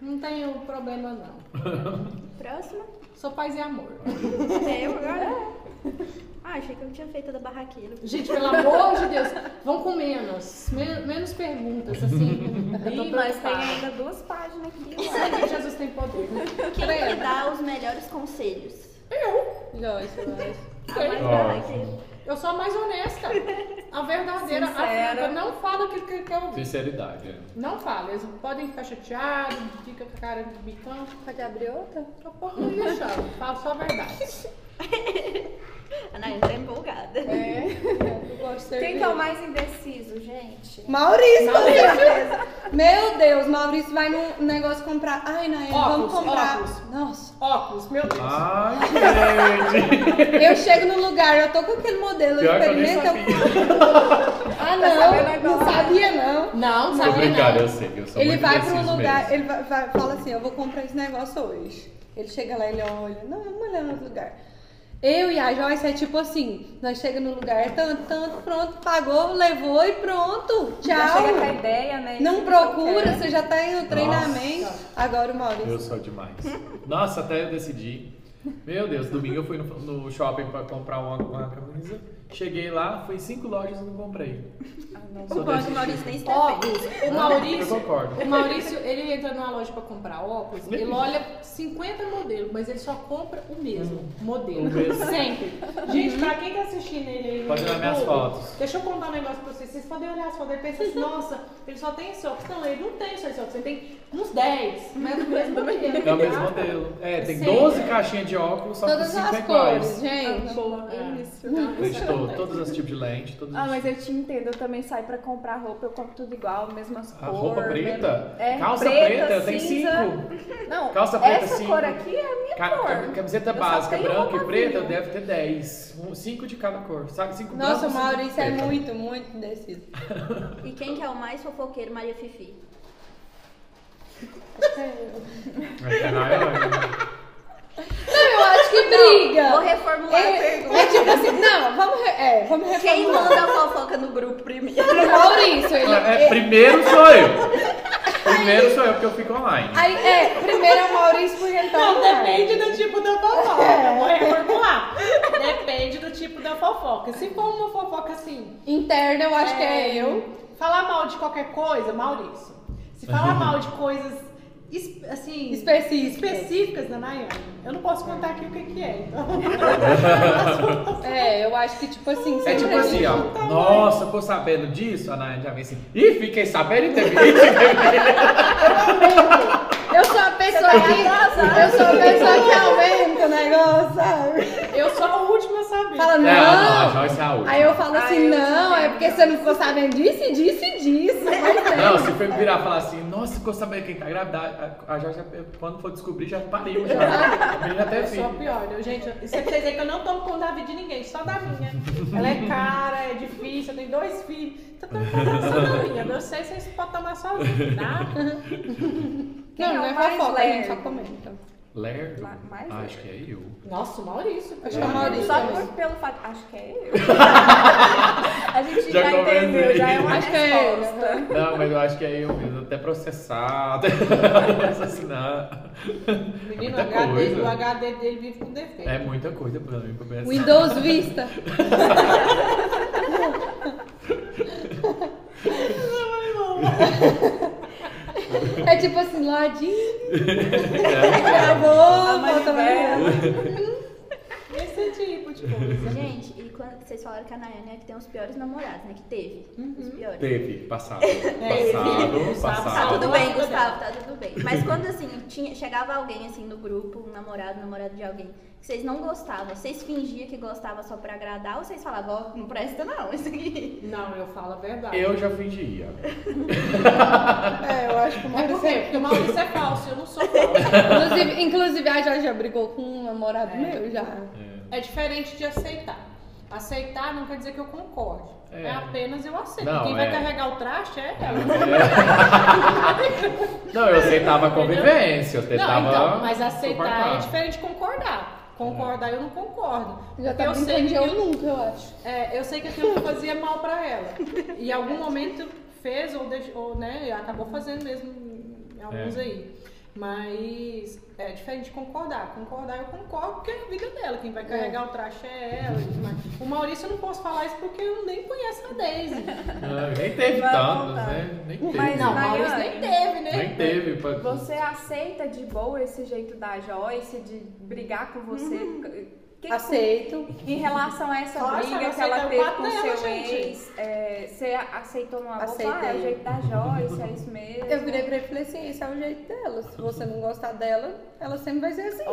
Não tenho problema não. Próxima. Sou paz e amor. É eu agora? Ah, achei que eu tinha feito a da barraqueira. Gente, pelo amor de Deus, vão com menos. Men- menos perguntas, assim. Eu mas tem ainda duas páginas aqui. Sabe que Jesus tem poder, né? Quem que dá os melhores conselhos? Joyce, Joyce. A mais Ó. barraqueira. Eu sou a mais honesta. A verdadeira. A franca. Não fala aquilo que eu. Sinceridade. é. Não fala. Eles podem ficar chateados, fica com a cara de bicão. Pode abrir outra? Eu posso não deixar. Falo só a verdade. A Nayane tá empolgada. Eu gosto de. Quem que é o mais indeciso, gente? Maurício, com certeza. Meu Deus, Maurício vai num negócio comprar. Ai, Nael, vamos comprar. óculos. Nossa. Óculos, meu Deus. Ai, gente. Eu chego no lugar, eu tô com aquele modelo, eu Pior que eu nem experimento. sabia. eu- Ah, sabendo não, não agora. sabia não. Não, Tô sabia não. eu sei. Eu sou Ele muito vai pra um lugar, mesmo. ele vai, vai- fala assim, eu vou comprar esse negócio hoje. Ele chega lá, ele olha, não, vamos olhar no outro lugar. Eu e a Joyce é tipo assim, nós chega no lugar, tanto, tanto, pronto, pagou, levou e pronto, Já tchau. chega com a ideia, né? Não procura, você já tá em um treinamento. Agora o Maurício. Eu sou demais. Nossa, até eu decidi. Meu Deus, domingo eu fui no, no shopping pra comprar uma, uma camisa. Cheguei lá, fui em cinco lojas e não comprei. O bom é que o Maurício nem está Óculos. O Eu Maurício, concordo. o Maurício, ele entra numa loja pra comprar óculos, ele olha 50 modelos, mas ele só compra o mesmo modelo. O mesmo. Sempre. Gente, pra quem tá assistindo ele aí Pode olhar minhas fotos. Deixa eu contar um negócio pra vocês. Vocês podem olhar as fotos e pensar assim, nossa, ele só tem esse óculos. Não, ele não tem só esse óculos, ele tem uns 10, mas o mesmo modelo. É o mesmo tá? modelo. É, tem Sim. 12 caixinhas de óculos, só que Todas 5 as iguais. cores, gente. Boa, É. isso. Lente todo, todos os tipos de lente, todos Ah, os mas eu te entendo, eu também saio pra comprar roupa, eu compro tudo igual, mesmas A cores. roupa preta? É, Calça preta, preta, eu tenho cinco. Não, Calça preta, essa cinco. cor aqui é a minha Ca- cor. Camiseta Eu básica, branca e preta, vinho. deve ter 10. 5 de cada cor. Sabe? 5 Nossa, o cinco Maurício é preta. muito, muito indeciso. E quem que é o mais fofoqueiro, Maria Fifi? Mas é Nayane. Não, eu acho que briga. Vou reformular a É, pergunta. É tipo assim, não, vamos, re- é, vamos Quem reformular. manda a fofoca no grupo primeiro? O Maurício, ele, É, ele- primeiro sou eu. Primeiro sou eu, porque eu fico online. aí, é, primeiro é o Maurício porque ele tá Não, online. depende do tipo da fofoca. É. Vou reformular. Depende do tipo da fofoca. Se for uma fofoca assim, Interna, eu acho que é eu. falar mal de qualquer coisa, Maurício. Se falar mal de coisas assim, Específicas. específicas da Nayane, eu não posso contar aqui o que, que é. Então, É, eu acho que tipo assim, É tipo assim, gente- ó. Nossa, ficou sabendo disso? A Nayane já vem assim. Ih, fiquei sabendo e teve. Eu sou a pessoa tá que. atrasada. Eu sou a pessoa que aumenta o negócio, sabe? eu sou a última Fala, É, não, a não. Joyce é a última. Aí eu falo Ah, assim, eu não, é porque você não ficou sabendo disso e disso e disso. Não, se for virar e falar assim, nossa, ficou sabendo quem tá grávida, a, a Joyce, quando for descobrir, já pariu já. A menina até a filho. pior. Eu, gente, isso é pra vocês verem que eu não tomo conta da vida de ninguém, só da minha. Ela é cara, é difícil, eu tenho dois filhos. Então eu tô tomando só da minha. Eu sei se vocês podem tomar sozinho, tá? Quem não, é não é fofoca, a gente só lerdo? comenta. Lerdo? Ma- mais Ah, acho que é eu. Nossa, o Maurício. Acho que é o Maurício. Só por, pelo fato. Acho que é eu. A gente Já já, entendeu, já é uma Acho que é resposta. né? Não, mas eu acho que é eu mesmo, até processar, até assassinar. Menino, o Muita HD, coisa. o HD dele vive com defeito. É muita coisa pra mim pra pensar. Windows Vista. É tipo assim, ladinho, É. gravou, manivela. volta manivela. De coisa. Gente, e quando vocês falaram que a Nayane é que tem os piores namorados, né? Que teve. Os piores. Teve, passado. Teve. Passado, Tá Tá passado. tudo bem, Gustavo, tá tudo bem. Mas quando assim, tinha, chegava alguém assim no grupo, um namorado, namorado de alguém, que vocês não gostavam, vocês fingiam que gostavam só pra agradar ou vocês falavam, ó, não presta não, isso aqui. Não, eu falo a verdade. Eu já fingia. É, eu acho que o É Maurício é. Porque o Maurício é falso, eu não sou falsa. Inclusive, inclusive, a Jorge já brigou com um namorado meu já. É diferente de aceitar. Aceitar não quer dizer que eu concorde. É, É. apenas eu aceito. Não, Quem vai é. carregar o traste é ela. Não, eu aceitava a convivência, eu tentava. Não, então, mas aceitar suportar. é diferente de concordar. Concordar eu não concordo. Já tá eu sei que eu aquilo- nunca, eu acho. É, eu sei que aquilo fazia mal pra ela. E em algum momento fez ou, deixou, ou né, acabou fazendo mesmo em alguns É. aí. Mas é diferente de concordar. Concordar eu concordo porque é a vida dela. Quem vai carregar o traste é ela. O Maurício eu não posso falar isso porque eu nem conheço a Daisy. Não, nem teve voltar. né? Nem teve. Mas Não, Maurício nem teve, né? Nem teve. pra- Você aceita de boa esse jeito da Joyce de brigar com você? Que que- Aceito. Em relação a essa Nossa, briga que ela teve o com dela, seu gente. ex, é, você aceitou numa boa? Aceitei. Ah, é o jeito da Joyce, é isso mesmo. Eu virei pra ele e falei assim, esse é o jeito dela. Se você não gostar dela, ela sempre vai ser assim.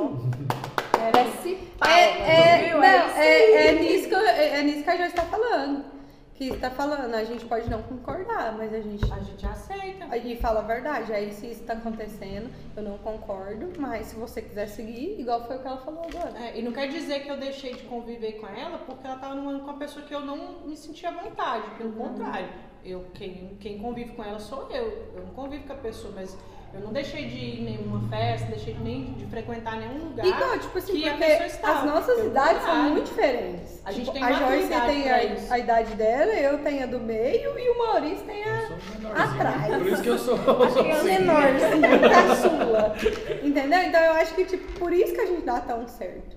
Merece É, palmas, é, não, É isso é, é nisso que é, é nisso que a Joyce está falando. Que está falando, a gente pode não concordar, mas a gente A gente aceita. aí fala a verdade. Aí se isso está acontecendo, eu não concordo, mas se você quiser seguir, igual foi o que ela falou agora. É, e não quer dizer que eu deixei de conviver com ela porque ela estava num ano com uma pessoa que eu não me sentia à vontade. Pelo contrário, eu, quem, quem convive com ela sou eu. Eu não convivo com a pessoa, mas eu não deixei de ir em nenhuma festa, deixei de nem de frequentar nenhum lugar. Igual, tipo assim, que porque as nossas idades são muito diferentes. A gente Tipo, tem a Joyce tem a, a idade dela, eu tenho a do meio e o Maurício tem a, atrás. Por isso que eu sou, eu sou a assim. menorzinha, caçula. Entendeu? Então eu acho que, tipo, por isso que a gente dá tão certo.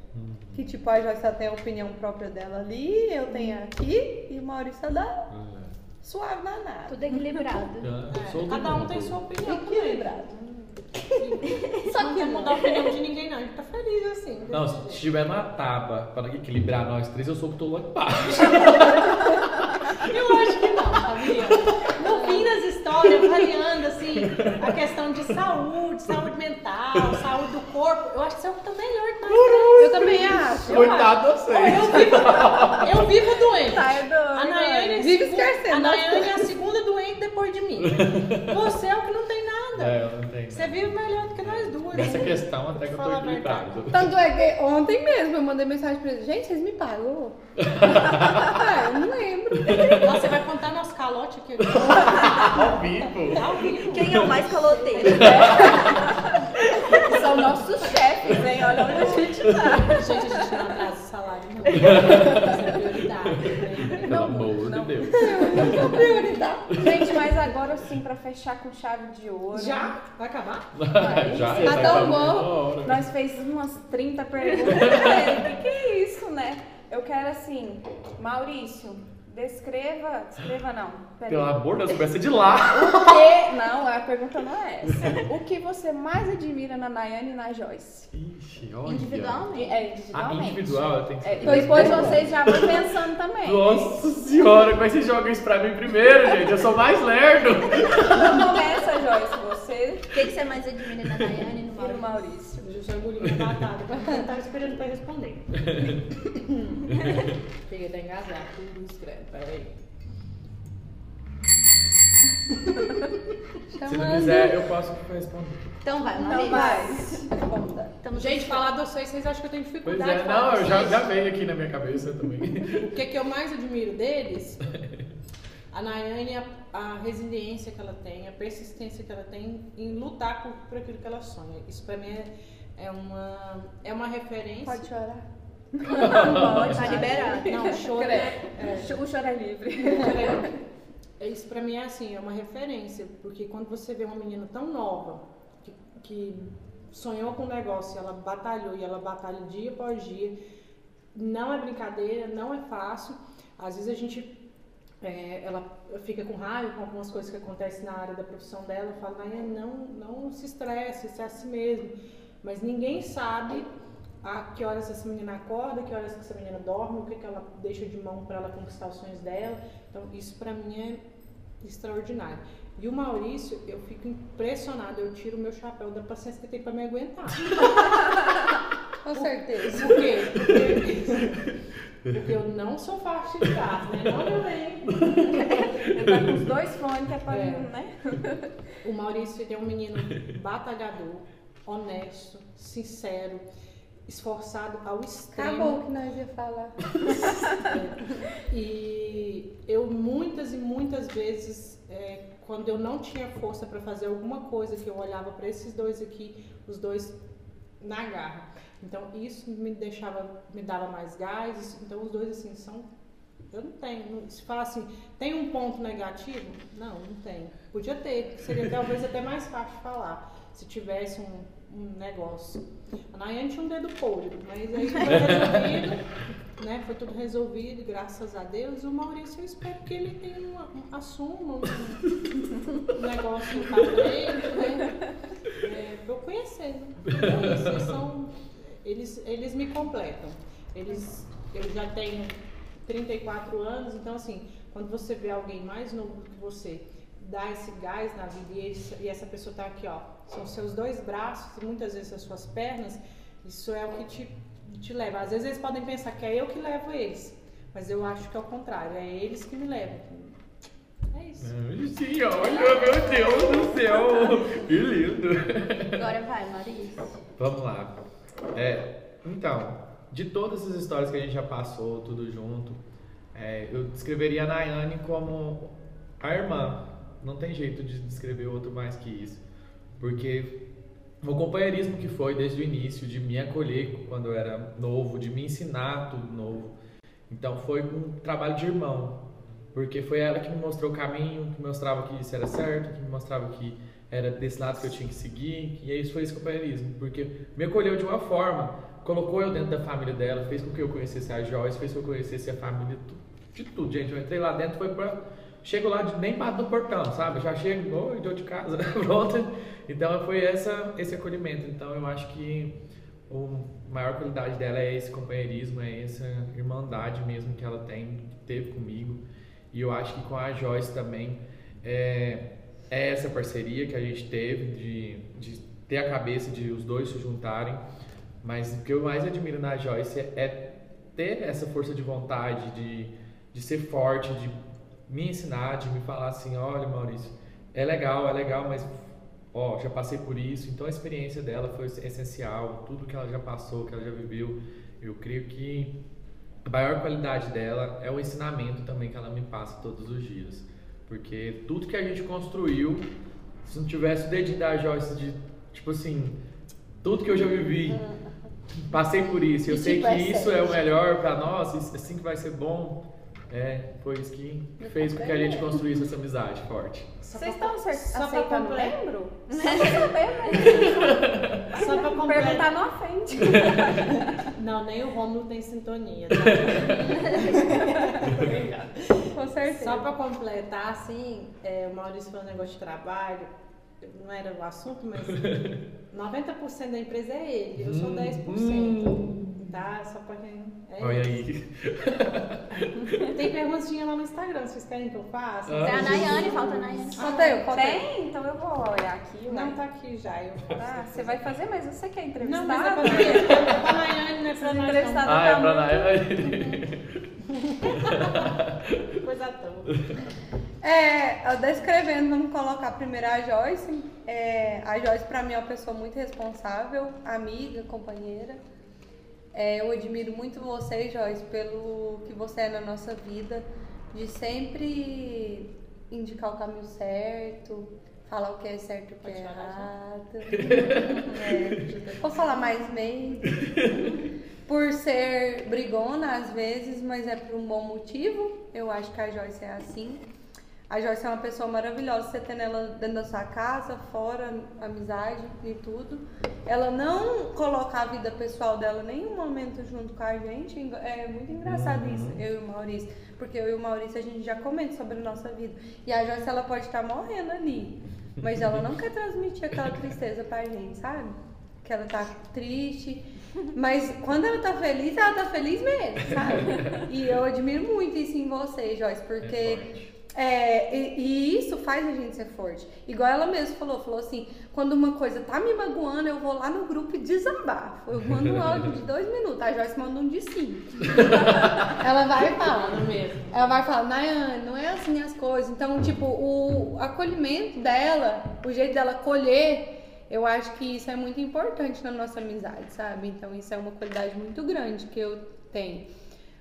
Que, tipo, a Joyce tem a opinião própria dela ali, eu tenho aqui, e o Maurício dá suave na nada. Tudo equilibrado. Do Cada um tem sua opinião. Equilibrado. Só que não mudar a opinião de ninguém, não. A gente tá feliz assim. Não, se jeito. tiver uma tábua para equilibrar nós três, eu sou o que tô lá embaixo. Eu acho que não, sabia? Das histórias, variando assim, a questão de saúde, saúde mental, saúde do corpo, eu acho que você é o que tá melhor que nós. Eu também acho. Coitado vocês. Eu vivo, eu vivo doente. Tá, é doido, A Nayane, é Vive esquecendo a Nayane é a segunda doente depois de mim. Você é o que não tem nada. É, eu não tenho. Você vive melhor do que nós duas. Nessa questão até que eu tô equilibrado. Tanto é que ontem mesmo eu mandei mensagem pra eles, gente, vocês me pagam? ah, eu não lembro. Nossa, você vai contar nosso calote aqui agora. Ao vivo. Quem é o mais caloteiro? São nossos chefes, hein? Olha onde a gente tá. Gente, a gente não atrasa o salário, não. Isso é prioridade. né? Pelo amor de Deus. Gente, mas agora sim, pra fechar com chave de ouro. Já? Vai acabar? Já, Tá já tão bom. hora. Nós fez umas 30 perguntas. O que, que é isso, né? Eu quero assim, Maurício, descreva. Descreva não. Peraí. Pelo amor de Deus, começa de lá. O que. Não, a pergunta não é essa. O que você mais admira na Nayane e na Joyce? Ixi, olha. Individualmente. É, A individualmente. individual tem que É, ser. e depois vocês já vão pensando também. Nossa senhora, como é que você joga isso pra mim primeiro, gente? Eu sou mais lerdo. Então começa, Joyce, você O que, que você mais admira na Daiane e no e no Maurício? Maurício. Eu sou engolir batata. Eu tava esperando pra responder. Cheguei até engasgar. Tudo escreve. Peraí. Se não quiser, eu posso responder. Então vai, Maurício. vai, responda. Estamos Gente, falar de vocês, vocês acham que eu tenho Pois dificuldade é, de falar não, eu já, já veio aqui na minha cabeça também. O que, que eu mais admiro deles? A Nayane, a, a resiliência que ela tem, a persistência que ela tem em lutar por, por aquilo que ela sonha. Isso pra mim é, é uma, é uma referência. Pode chorar. Pode, tá liberado. Não, choro. É, O choro é livre. é, isso pra mim é assim, é uma referência. Porque quando você vê uma menina tão nova, que, que sonhou com um negócio, e ela batalhou e ela batalha dia após dia, não é brincadeira, não é fácil. Às vezes a gente é, ela fica com raiva com algumas coisas que acontecem na área da profissão dela, eu falo, Nayane, não, não se estresse, isso é assim mesmo. Mas ninguém sabe a que horas essa menina acorda, que horas essa menina dorme, o que, que ela deixa de mão para ela conquistar os sonhos dela. Então, isso para mim é extraordinário. E o Maurício, eu fico impressionada, eu tiro o meu chapéu da paciência que tem para me aguentar. Com certeza. Por quê? Porque, porque eu não sou fácil de gás, né? Não, meu bem. Ele tá com os dois fones que é pra É. né? O Maurício ele é um menino batalhador, honesto, sincero, esforçado ao extremo. Acabou que nós ia falar. E eu muitas e muitas vezes, é, quando eu não tinha força para fazer alguma coisa, que eu olhava para esses dois aqui, os dois na garra. Então isso me deixava, me dava mais gás. Então os dois assim são, eu não tenho. Se falar assim, tem um ponto negativo? Não, não tem. Podia ter, seria talvez até mais fácil falar se tivesse um, um negócio. A Nayane tinha um dedo podre, mas aí foi resolvido, né? Foi tudo resolvido, graças a Deus. O Maurício, eu espero que ele tenha uma, um, assuma um, um negócio pra frente, né? É, pra eu conhecer. né? Então, eles, são, eles, eles me completam. Eles, eu já tenho 34 anos, então assim, quando você vê alguém mais novo que você dá esse gás na vida e, esse- e essa pessoa tá aqui, ó, são seus dois braços e muitas vezes as suas pernas, isso é o que te, te leva. Às vezes eles podem pensar que é eu que levo eles, mas eu acho que é o contrário, é eles que me levam. É isso. Sim, olha, meu Deus do céu. Que lindo. Agora vai, Maurício. Vamos lá. É, então, de todas as histórias que a gente já passou, tudo junto, é, eu descreveria a Nayane como a irmã. Não tem jeito de descrever outro mais que isso. Porque o companheirismo que foi desde o início, de me acolher quando eu era novo, de me ensinar tudo novo. Então foi um trabalho de irmão. Porque foi ela que me mostrou o caminho, que mostrava que isso era certo, que me mostrava que era desse lado que eu tinha que seguir, e isso foi esse companheirismo, porque me acolheu de uma forma, colocou eu dentro da família dela, fez com que eu conhecesse a Joyce, fez com que eu conhecesse a família, de tudo, gente. Eu entrei lá dentro, foi pra. Chego lá, de- nem bato no portão, sabe? Já chego, oi, deu de casa, pronto. Então foi essa, esse acolhimento. Então eu acho que a maior qualidade dela é esse companheirismo, é essa irmandade mesmo que ela tem, que teve comigo. E eu acho que com a Joyce também é, é essa parceria que a gente teve de, de ter a cabeça de os dois se juntarem. Mas o que eu mais admiro na Joyce é, é ter essa força de vontade, de, de ser forte, de me ensinar, de me falar assim, olha Maurício, é legal, é legal, mas ó, já passei por isso. Então a experiência dela foi essencial, tudo que ela já passou, que ela já viveu. Eu creio que a maior qualidade dela é o ensinamento também que ela me passa todos os dias. Porque tudo que a gente construiu, se não tivesse o dedinho da Joyce de, tipo assim, tudo que eu já vivi, passei por isso, eu E, sei tipo, que é isso é o melhor pra nós, assim que vai ser bom. É, foi isso que fez com que a gente construísse essa amizade forte. Vocês estão acer- só pra aceitando completar. membro? Só pra saber, mas Só pra completar. perguntar não ofende. Não, nem o Romulo tem sintonia. Tá? Obrigada. Certeza. Só pra completar, assim, é, o Maurício falou um negócio de trabalho, não era o assunto, mas 90% da empresa é ele, eu sou 10%. Tá? Só pra quem. É Olha isso. aí. Tem perguntinha lá no Instagram, vocês querem que eu faça? Ah. Tem a Nayane, falta a Nayane. Falta eu, falta eu. Tem? Então eu vou olhar aqui. Não, Não, tá aqui já. Eu faço. Ah, você vai fazer, mas você quer Não, entrevistar? mas é pra, é pra Nayane, não é pra nós Entrevistada não. Ah, é pra Nayane. Coisa toa. É, descrevendo, vamos colocar primeiro a Joyce. É, a Joyce, pra mim, é uma pessoa muito responsável, amiga, companheira. É, eu admiro muito você, Joyce, pelo que você é na nossa vida, de sempre indicar o caminho certo, falar o que é certo e o que é Pode errado. É, Vou falar mais meio. Por ser brigona às vezes, mas é por um bom motivo. Eu acho que a Joyce é assim. A Joyce é uma pessoa maravilhosa, você tem ela dentro da sua casa, fora, amizade e tudo. Ela não coloca a vida pessoal dela em nenhum momento junto com a gente. É muito engraçado isso, eu e o Maurício. Porque eu e o Maurício a gente já comenta sobre a nossa vida. E a Joyce ela pode estar morrendo ali. Mas ela não quer transmitir aquela tristeza pra gente, sabe? Que ela tá triste. Mas quando ela tá feliz, ela tá feliz mesmo, sabe? E eu admiro muito isso em você, Joyce, porque. É, e, e isso faz a gente ser forte. Igual ela mesma falou, falou assim, quando uma coisa tá me magoando, eu vou lá no grupo e desambar. Eu mando um áudio de dois minutos, a Joyce manda um de cinco. ela vai e fala mesmo. Ela vai falar, Nayane, não é assim as coisas. Então, tipo, o acolhimento dela, o jeito dela colher, eu acho que isso é muito importante na nossa amizade, sabe? Então, isso é uma qualidade muito grande que eu tenho.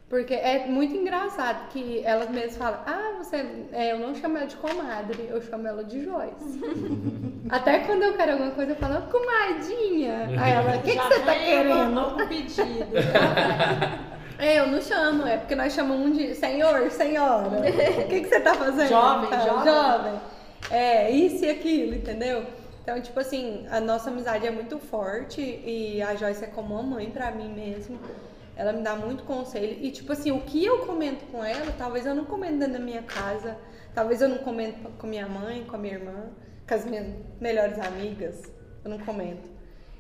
Porque é muito engraçado que elas mesmas falam, ah, você. é, eu não chamo ela de comadre, eu chamo ela de Joyce. Até quando eu quero alguma coisa, eu falo, comadinha. Aí ela, o que, que você tá querendo? Um pedido. É, eu não chamo, é porque nós chamamos um de senhor, senhora. O que, que você tá fazendo? Jovem, Tá, jovem. jovem. É, isso e aquilo, entendeu? Então, tipo assim, a nossa amizade é muito forte e a Joyce é como uma mãe pra mim mesmo. Ela me dá muito conselho. E, tipo assim, o que eu comento com ela, talvez eu não comento dentro da minha casa. Talvez eu não comento com minha mãe, com a minha irmã, com as minhas melhores amigas. Eu não comento.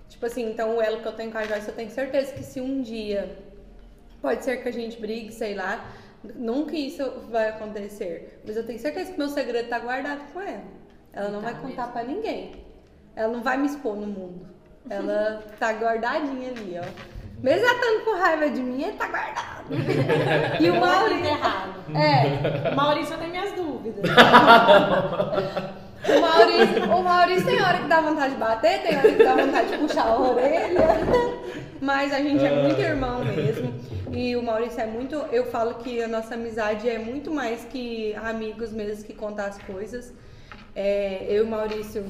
Tipo assim, então o elo que eu tenho com a Joyce, eu tenho certeza que se um dia Pode ser que a gente brigue, sei lá. Nunca isso vai acontecer. Mas eu tenho certeza que meu segredo tá guardado com ela. Ela não Tá vai contar pra ninguém. Ela não vai me expor no mundo. Ela tá guardadinha ali, ó. Mesmo ela estando com raiva de mim, ele tá guardado. E o Tá Maurício. errado. É, Maurício, eu tenho minhas dúvidas. o Maurício, o Maurício tem hora que dá vontade de bater, tem hora que dá vontade de puxar a orelha. Mas a gente é muito irmão mesmo. E o Maurício é muito. Eu falo que a nossa amizade é muito mais que amigos mesmo que contar as coisas. É, eu e o Maurício,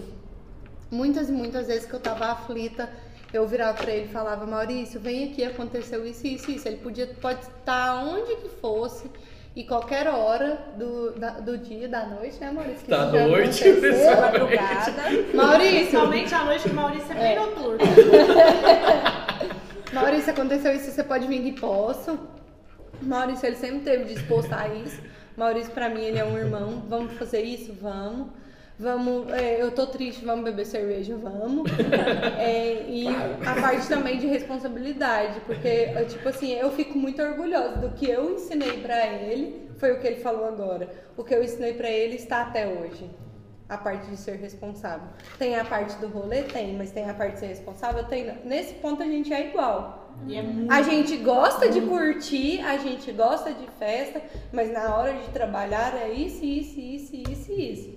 muitas e muitas vezes que eu tava aflita, eu virava pra ele e falava, Maurício, vem aqui, aconteceu isso, isso, isso. Ele podia, pode estar onde que fosse. E qualquer hora do, da- do dia, da noite, né, Maurício? Que Da noite. Madrugada. Maurício, Principalmente à noite, que o Maurício é bem noturno. Maurício, aconteceu isso, você pode vir que posso. Maurício, ele sempre teve disposto a isso. Maurício, pra mim, ele é um irmão. Vamos fazer isso? Vamos. Vamos, é, eu tô triste, vamos beber cerveja, vamos. É, e a parte também de responsabilidade, porque, tipo assim, eu fico muito orgulhosa do que eu ensinei pra ele, foi o que ele falou agora. O que eu ensinei pra ele está até hoje. A parte de ser responsável. Tem a parte do rolê? Tem, mas tem a parte de ser responsável? Tem. Nesse ponto a gente é igual. E é muito. A gente gosta de curtir, a gente gosta de festa, mas na hora de trabalhar é isso, isso, isso, isso, isso.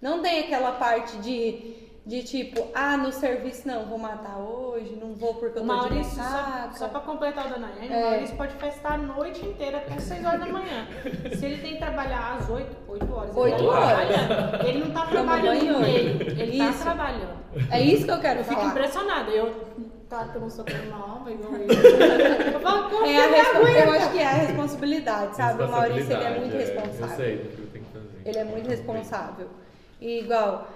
Não tem aquela parte de, De tipo, ah, no serviço não, vou matar hoje, não vou porque eu tô de Maurício, só, ressaca. só pra completar o da Nayane, É. o Maurício pode festar a noite inteira até 6 horas da manhã. Se ele tem que trabalhar às 8, 8 horas, ele Oito tá horas. Ele não tá trabalhando no meio, ele Isso. tá trabalhando. É isso que eu quero Eu fico falar. impressionada. Eu, tá, que eu não sou tão nova, igual ele. Eu falo, como É a ele respo-? Eu acho que é a responsabilidade, sabe? O Maurício ele é muito responsável. Eu sei eu tenho que fazer. Ele é muito responsável. E igual,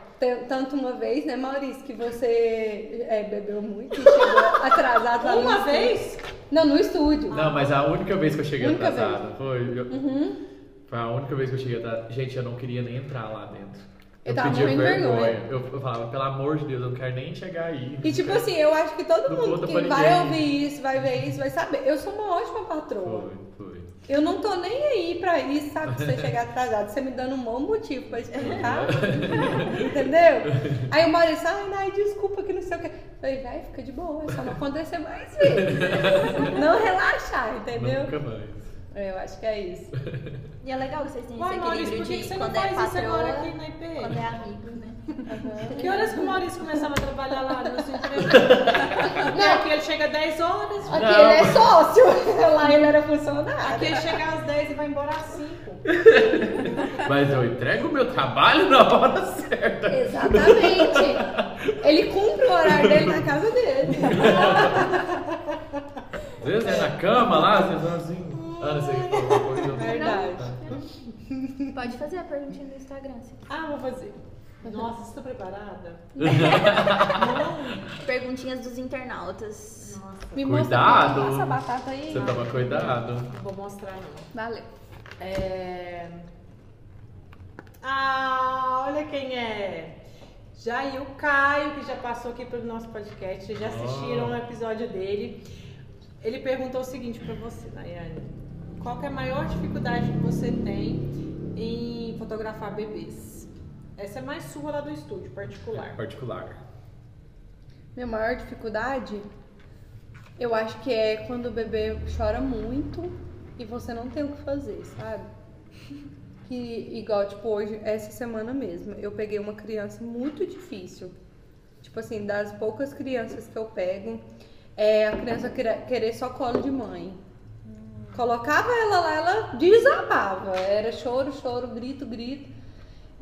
tanto uma vez, né, Maurício, que você é, bebeu muito e chegou atrasado lá no Uma estúdio. vez? Não, no estúdio. Não, mas a única vez que eu cheguei Única atrasado foi. eu- Uhum. Foi a única vez que eu cheguei atrasado. Gente, eu não queria nem entrar lá dentro. Eu tava pedia morrendo de vergonha. Eu, eu falava, pelo amor de Deus, eu não quero nem chegar aí. E tipo assim, eu acho que todo mundo que vai ninguém. ouvir isso, vai ver isso, vai saber. Eu sou uma ótima patroa. Foi, foi. Eu não tô nem aí pra isso, sabe? Você chegar atrasado, você me dando um bom motivo pra explicar. Entendeu? Aí o Maurício, ai, Nai, desculpa que não sei o que. Eu falei, vai, fica de boa, é só não acontecer mais vezes. Não relaxar, entendeu? Nunca mais. É, Eu acho que é isso. E é legal que vocês têm Uai, esse Maurício, equilíbrio por que de que você não quando é faz isso patroa, agora aqui na IP? quando é amigo, né? Que horas que o Maurício começava a trabalhar lá no seu emprego? Não, aqui ele chega às 10 horas. Aqui Não. ele é sócio, lá ele era funcionário. Aqui ele chega às 10 e vai embora às 5. Mas eu entrego o meu trabalho na hora certa. Exatamente. Ele cumpre o horário dele na casa dele. Às vezes é na cama lá, vocês vão assim. Ana, você quer falar alguma coisa? Verdade. Pode fazer a perguntinha do Instagram. se quiser. Ah, vou fazer. Nossa, você tá preparada? Perguntinhas dos internautas. Nossa, Me Cuidado. mostra essa batata aí. Você toma cuidado. não vou mostrar não. Valeu. É... Ah, olha quem é. Jair Caio, que já passou aqui pelo nosso podcast. Vocês já assistiram Oh. um episódio dele. Ele perguntou o seguinte pra você, Nayane. Qual que é a maior dificuldade que você tem em fotografar bebês? Essa é mais sua lá do estúdio, particular. Particular. Minha maior dificuldade, eu acho que é quando o bebê chora muito e você não tem o que fazer, sabe? Que igual, tipo, hoje, essa semana mesmo, eu peguei uma criança muito difícil. Tipo assim, das poucas crianças que eu pego, é a criança querer, querer só colo de mãe. Colocava ela lá, ela desabava. Era choro, choro, grito, grito.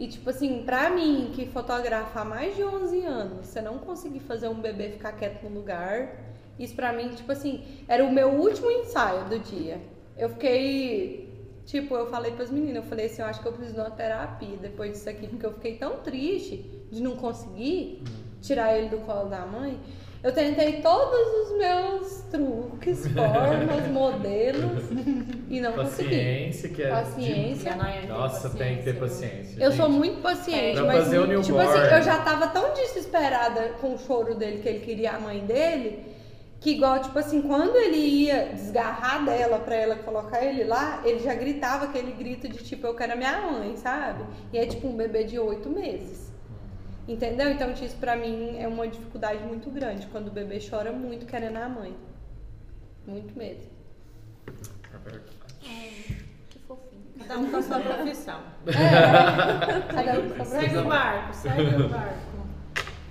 E tipo assim, pra mim, que fotografa há mais de 11 anos, você não conseguir fazer um bebê ficar quieto no lugar, isso pra mim, tipo assim, era o meu último ensaio do dia. Eu fiquei, tipo, eu falei pras meninas, eu falei assim, eu acho que eu preciso de uma terapia depois disso aqui, porque eu fiquei tão triste de não conseguir tirar ele do colo da mãe. Eu tentei todos os meus truques, formas, modelos e não consegui. Paciência, que é. Paciência. de- Nossa, tem que ter paciência. Eu sou gente. muito paciente, Pra mas fazer o tipo assim, eu já tava tão desesperada com o choro dele que ele queria a mãe dele, que igual tipo assim, quando ele ia desgarrar dela pra ela colocar ele lá, ele já gritava aquele grito de tipo eu quero a minha mãe, sabe? E é tipo um bebê de oito meses. Entendeu? Então isso pra mim é uma dificuldade muito grande quando o bebê chora muito querendo a mãe. Muito mesmo. Que fofinho. Cada um com a sua profissão. Cada um com a Segue o barco, segue o barco.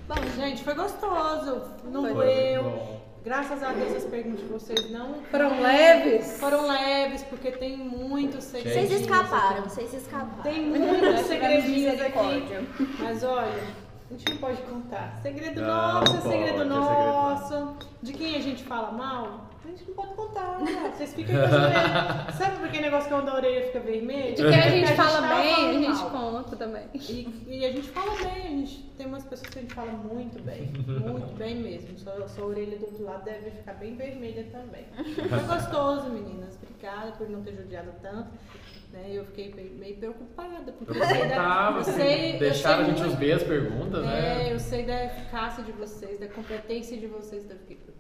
Bom, gente, foi gostoso. Não Foi. doeu. Bom. Graças a Deus as perguntas de vocês não Foram leves? foram leves, porque tem muitos segredos. Vocês escaparam, vocês escaparam. Tem muitos segredinhos aqui. Mas olha, a gente não pode contar. Segredo Não, nosso, é pode, segredo é segredo nosso. De quem a gente fala mal, a gente não pode contar. Vocês ficam com as orelhas. Sabe aquele negócio que quando a orelha fica vermelha? De quem a gente fala tava bem, a gente mal. conta também. E, e a gente fala bem, a gente tem umas pessoas que a gente fala muito bem, muito bem mesmo. Sua, sua orelha do outro lado deve ficar bem vermelha também. Foi gostoso, meninas. Obrigada por não ter judiado tanto. Né? Eu fiquei bem- meio preocupada, porque Eu eu sei da, tava, eu assim, sei, eu deixaram a sei gente muito- ver as perguntas, é, né? eu sei da eficácia de vocês, da competência de vocês, então eu fiquei preocupada.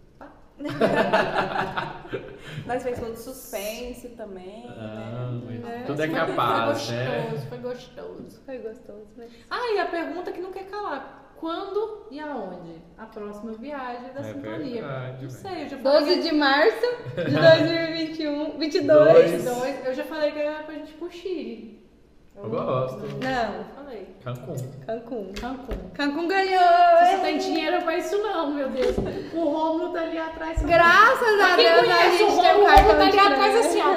Nós fez todo suspense também. Ah, né? mas tudo é Foi- capaz, foi né? gostoso, foi gostoso. Foi gostoso, né? Ah, e a pergunta que não quer calar. Quando e aonde? A próxima viagem da É sintonia. verdade, não sei, eu já falei 12 de março de 2021, 22. Dois. que dois, eu já falei que era pra gente ir pro Chile. Eu gosto. Não, Falei. Cancún. Cancún. Cancún. Cancún ganhou! Você hein? tem dinheiro pra isso não, meu Deus. O Romulo tá ali atrás. Graças a Quem Deus a o gente tem um o cartão Romulo tá de ali atrás assim, ó.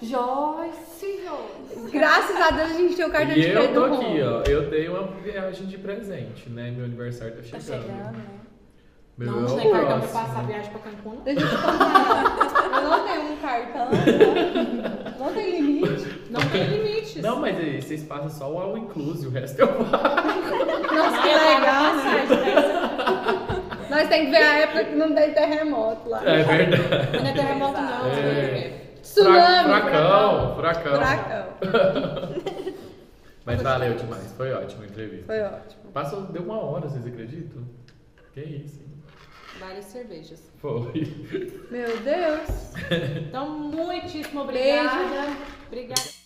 Joyce, Joyce. Graças a Deus a gente tem o cartão de E eu crédito tô do aqui, Romulo. ó. Eu dei uma viagem de presente, né? Meu aniversário tá Tá chegando. chegando, né? Meu Não, é tem cartão pra passar a viagem pra Cancún, não? Deixa eu te contar. Eu não tenho um cartão. Não tem limite. Não tem limites. Não, mas aí, vocês passam só o all inclusive, o resto eu pago. Nossa, que a legal, né? né? Nós temos que ver a época que não tem terremoto lá. É verdade. Não é terremoto, não. É. Tsunami. Furacão, furacão. Furacão. Mas valeu demais, foi ótima a entrevista. Foi ótimo. Passou, deu uma hora, vocês acreditam? Que isso, hein? Várias cervejas. Foi. Meu Deus. Então, muitíssimo obrigada. Beijo. Obrigada.